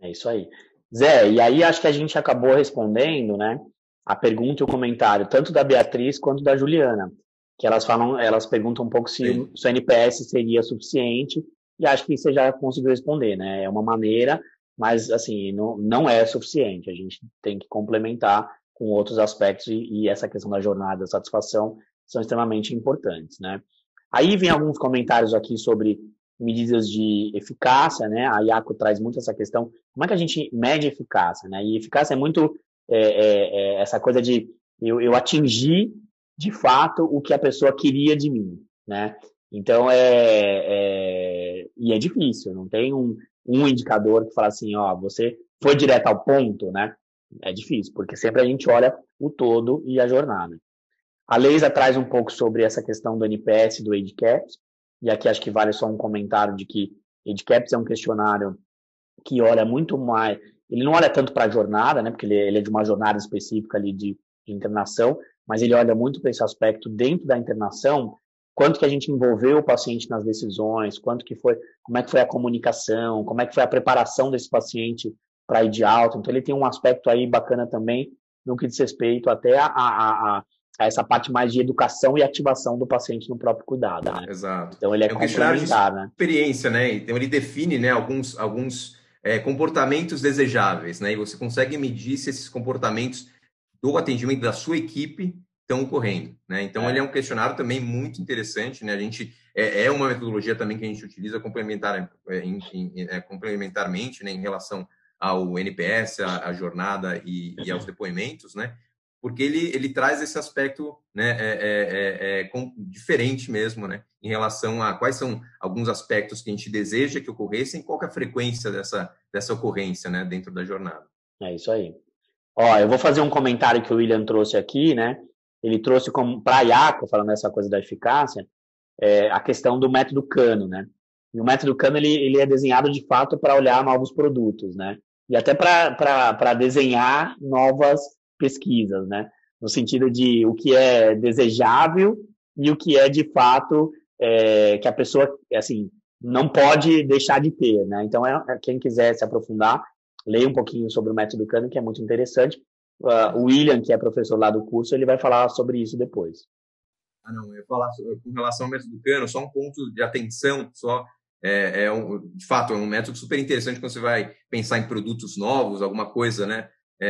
É isso aí. Zé, e aí acho que a gente acabou respondendo, né, a pergunta e o comentário, tanto da Beatriz quanto da Juliana, que elas falam, elas perguntam um pouco se, se o NPS seria suficiente, e acho que você já conseguiu responder, né? É uma maneira, mas assim, não, não é suficiente. A gente tem que complementar com outros aspectos e, e essa questão da jornada, da satisfação, são extremamente importantes, né? Aí vem alguns comentários aqui sobre medidas de eficácia, né? A IACO traz muito essa questão, como é que a gente mede eficácia, né? E eficácia é muito é, é, é essa coisa de eu, eu atingir de fato o que a pessoa queria de mim, né? Então é, é e é difícil, não tem um, um indicador que fala assim, ó, você foi direto ao ponto, né? É difícil, porque sempre a gente olha o todo e a jornada. A Leisa traz um pouco sobre essa questão do NPS do AgeCaps, e aqui acho que vale só um comentário de que AgeCaps é um questionário que olha muito mais, ele não olha tanto para a jornada, né, porque ele, ele, é de uma jornada específica ali de, de internação, mas ele olha muito para esse aspecto dentro da internação, quanto que a gente envolveu o paciente nas decisões, quanto que foi, como é que foi a comunicação, como é que foi a preparação desse paciente para ir de alta. Então, ele tem um aspecto aí bacana também no que diz respeito até a, a, a, a essa parte mais de educação e ativação do paciente no próprio cuidado. Né? Exato. Então, ele é, é um complementar, de né? experiência, né? Então, ele define né, alguns, alguns é, comportamentos desejáveis, né? E você consegue medir se esses comportamentos do atendimento da sua equipe estão ocorrendo, né? Então, é. ele é um questionário também muito interessante, né? A gente é, é uma metodologia também que a gente utiliza complementar, é, em, em, é, complementarmente, né, em relação ao NPS, à, jornada e, e, aos depoimentos, né? Porque ele, ele traz esse aspecto né, é, é, é, é, com, diferente mesmo, né? Em relação a quais são alguns aspectos que a gente deseja que ocorressem e qual é a frequência dessa, dessa ocorrência, né? Dentro da jornada. É isso aí. Ó, eu vou fazer um comentário que o William trouxe aqui, né? Ele trouxe como para a IACO, falando dessa coisa da eficácia, é, a questão do método Cano, né? E o método Cano ele, ele é desenhado de fato para olhar novos produtos, né? E até para desenhar novas pesquisas, né? No sentido de o que é desejável e o que é de fato é, que a pessoa, assim, não pode deixar de ter, né? Então, é, é, quem quiser se aprofundar, leia um pouquinho sobre o método Kahneman, que é muito interessante. Uh, o William, que é professor lá do curso, ele vai falar sobre isso depois. Ah, não, eu ia falar sobre, com relação ao método Kahneman, só um ponto de atenção, só é, é um, de fato, é um método super interessante quando você vai pensar em produtos novos, alguma coisa, né? É,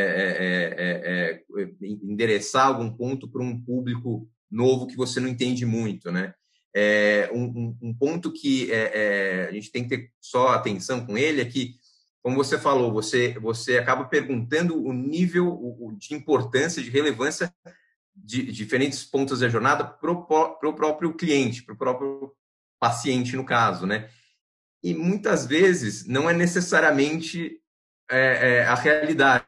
é, é, endereçar algum ponto para um público novo que você não entende muito, né? É, um, um, ponto que é, é, a gente tem que ter só atenção com ele é que, como você falou, você, você acaba perguntando o nível de importância, de relevância de diferentes pontos da jornada para o próprio cliente, para o próprio paciente, no caso, né? E muitas vezes não é necessariamente é, é, a realidade.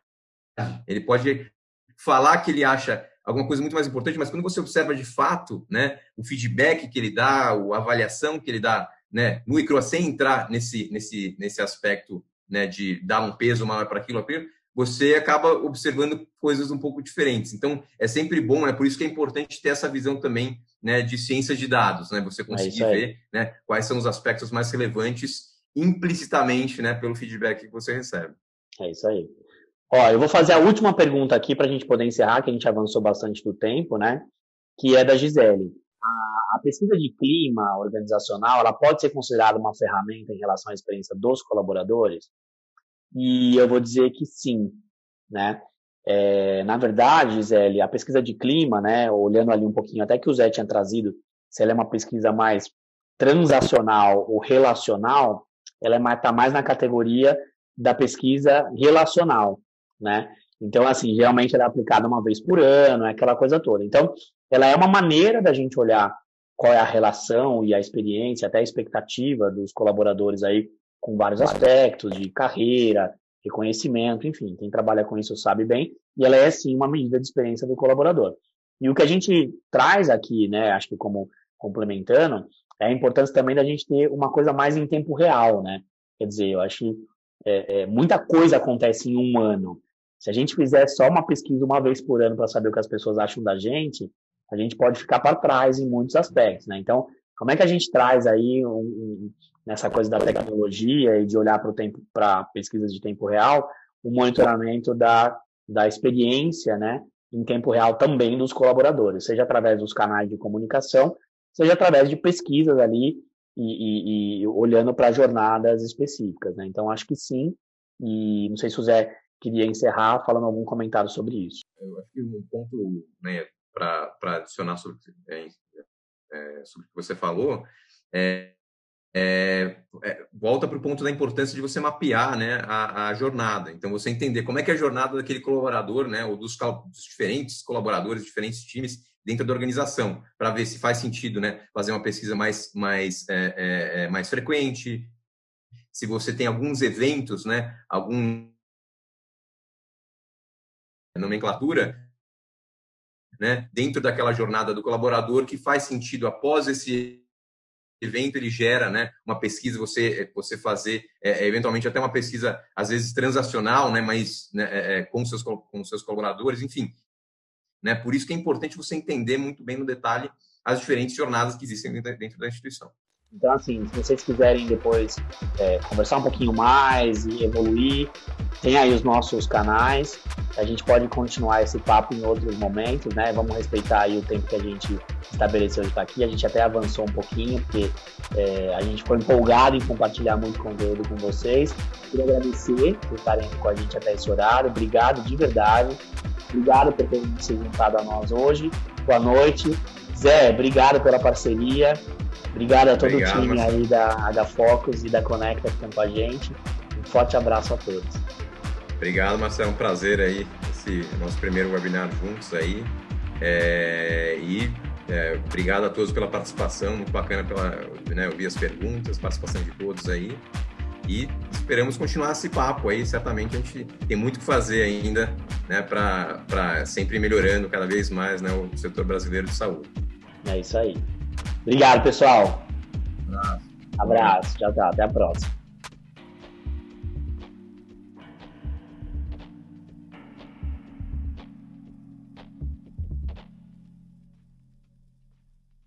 Ele pode falar que ele acha alguma coisa muito mais importante, mas quando você observa de fato, né, o feedback que ele dá, a avaliação que ele dá, né, no ICRO, sem entrar nesse, nesse, nesse aspecto, né, de dar um peso maior para aquilo, aquilo, você acaba observando coisas um pouco diferentes. Então, é sempre bom, é né, por isso que é importante ter essa visão também, né, de ciência de dados, né, você conseguir é ver, né, quais são os aspectos mais relevantes implicitamente, né, pelo feedback que você recebe. É isso aí. Ó, eu vou fazer a última pergunta aqui para a gente poder encerrar, que a gente avançou bastante do tempo, né? Que é da Gisele. A, a, pesquisa de clima organizacional, ela pode ser considerada uma ferramenta em relação à experiência dos colaboradores? E eu vou dizer que sim, né? É, na verdade, Gisele, a pesquisa de clima, né? Olhando ali um pouquinho, até que o Zé tinha trazido, se ela é uma pesquisa mais transacional ou relacional, ela está é tá mais na categoria da pesquisa relacional né? Então, assim, geralmente ela é aplicada uma vez por ano, é aquela coisa toda. Então, ela é uma maneira da gente olhar qual é a relação e a experiência, até a expectativa dos colaboradores aí com vários aspectos de carreira, reconhecimento, enfim, quem trabalha com isso sabe bem, e ela é sim uma medida de experiência do colaborador. E o que a gente traz aqui, né, acho que como complementando, é a importância também da gente ter uma coisa mais em tempo real, né? Quer dizer, eu acho que é, é, muita coisa acontece em um ano. Se a gente fizer só uma pesquisa uma vez por ano para saber o que as pessoas acham da gente, a gente pode ficar para trás em muitos aspectos, né? Então, como é que a gente traz aí um, um, nessa coisa da tecnologia e de olhar para tempo, para pesquisas de tempo real, o monitoramento da, da experiência, né, em tempo real também dos colaboradores, seja através dos canais de comunicação, seja através de pesquisas ali e, e, e olhando para jornadas específicas, né? Então, acho que sim. E não sei se o Zé queria encerrar falando algum comentário sobre isso. Eu acho que um ponto né, para adicionar sobre, é, é, sobre o que você falou é, é, é volta para o ponto da importância de você mapear né, a, a, jornada. Então, você entender como é que é a jornada daquele colaborador, né, ou dos, dos diferentes colaboradores, diferentes times dentro da organização, para ver se faz sentido né, fazer uma pesquisa mais, mais, é, mais frequente, se você tem alguns eventos, né, algum nomenclatura, né, dentro daquela jornada do colaborador que faz sentido após esse evento ele gera né, uma pesquisa você você fazer é, eventualmente até uma pesquisa às vezes transacional né mas né, é com seus com seus colaboradores enfim né. Por isso que é importante você entender muito bem no detalhe as diferentes jornadas que existem dentro da instituição então, assim, se vocês quiserem depois é, conversar um pouquinho mais e evoluir, tem aí os nossos canais. A gente pode continuar esse papo em outros momentos, né? Vamos respeitar aí o tempo que a gente estabeleceu de estar aqui. A gente até avançou um pouquinho, porque é, a gente foi empolgado em compartilhar muito conteúdo com vocês. Queria agradecer por estarem com a gente até esse horário. Obrigado de verdade. Obrigado por terem se juntado a nós hoje. Boa noite. Zé, obrigado pela parceria. Obrigado a todo Obrigado, o time Marcelo. aí da H Focus e da Conecta que estão com a gente. Um forte abraço a todos. Obrigado, Marcelo. É um prazer aí, esse nosso primeiro webinar juntos aí. É, e é, obrigado a todos pela participação, muito bacana pela, né, ouvir as perguntas, participação de todos aí. E esperamos continuar esse papo aí. Certamente a gente tem muito que fazer ainda, né, para sempre melhorando cada vez mais né, o setor brasileiro de saúde. É isso aí. Obrigado, pessoal. Abraço. Abraço. Tchau, tchau. Até a próxima.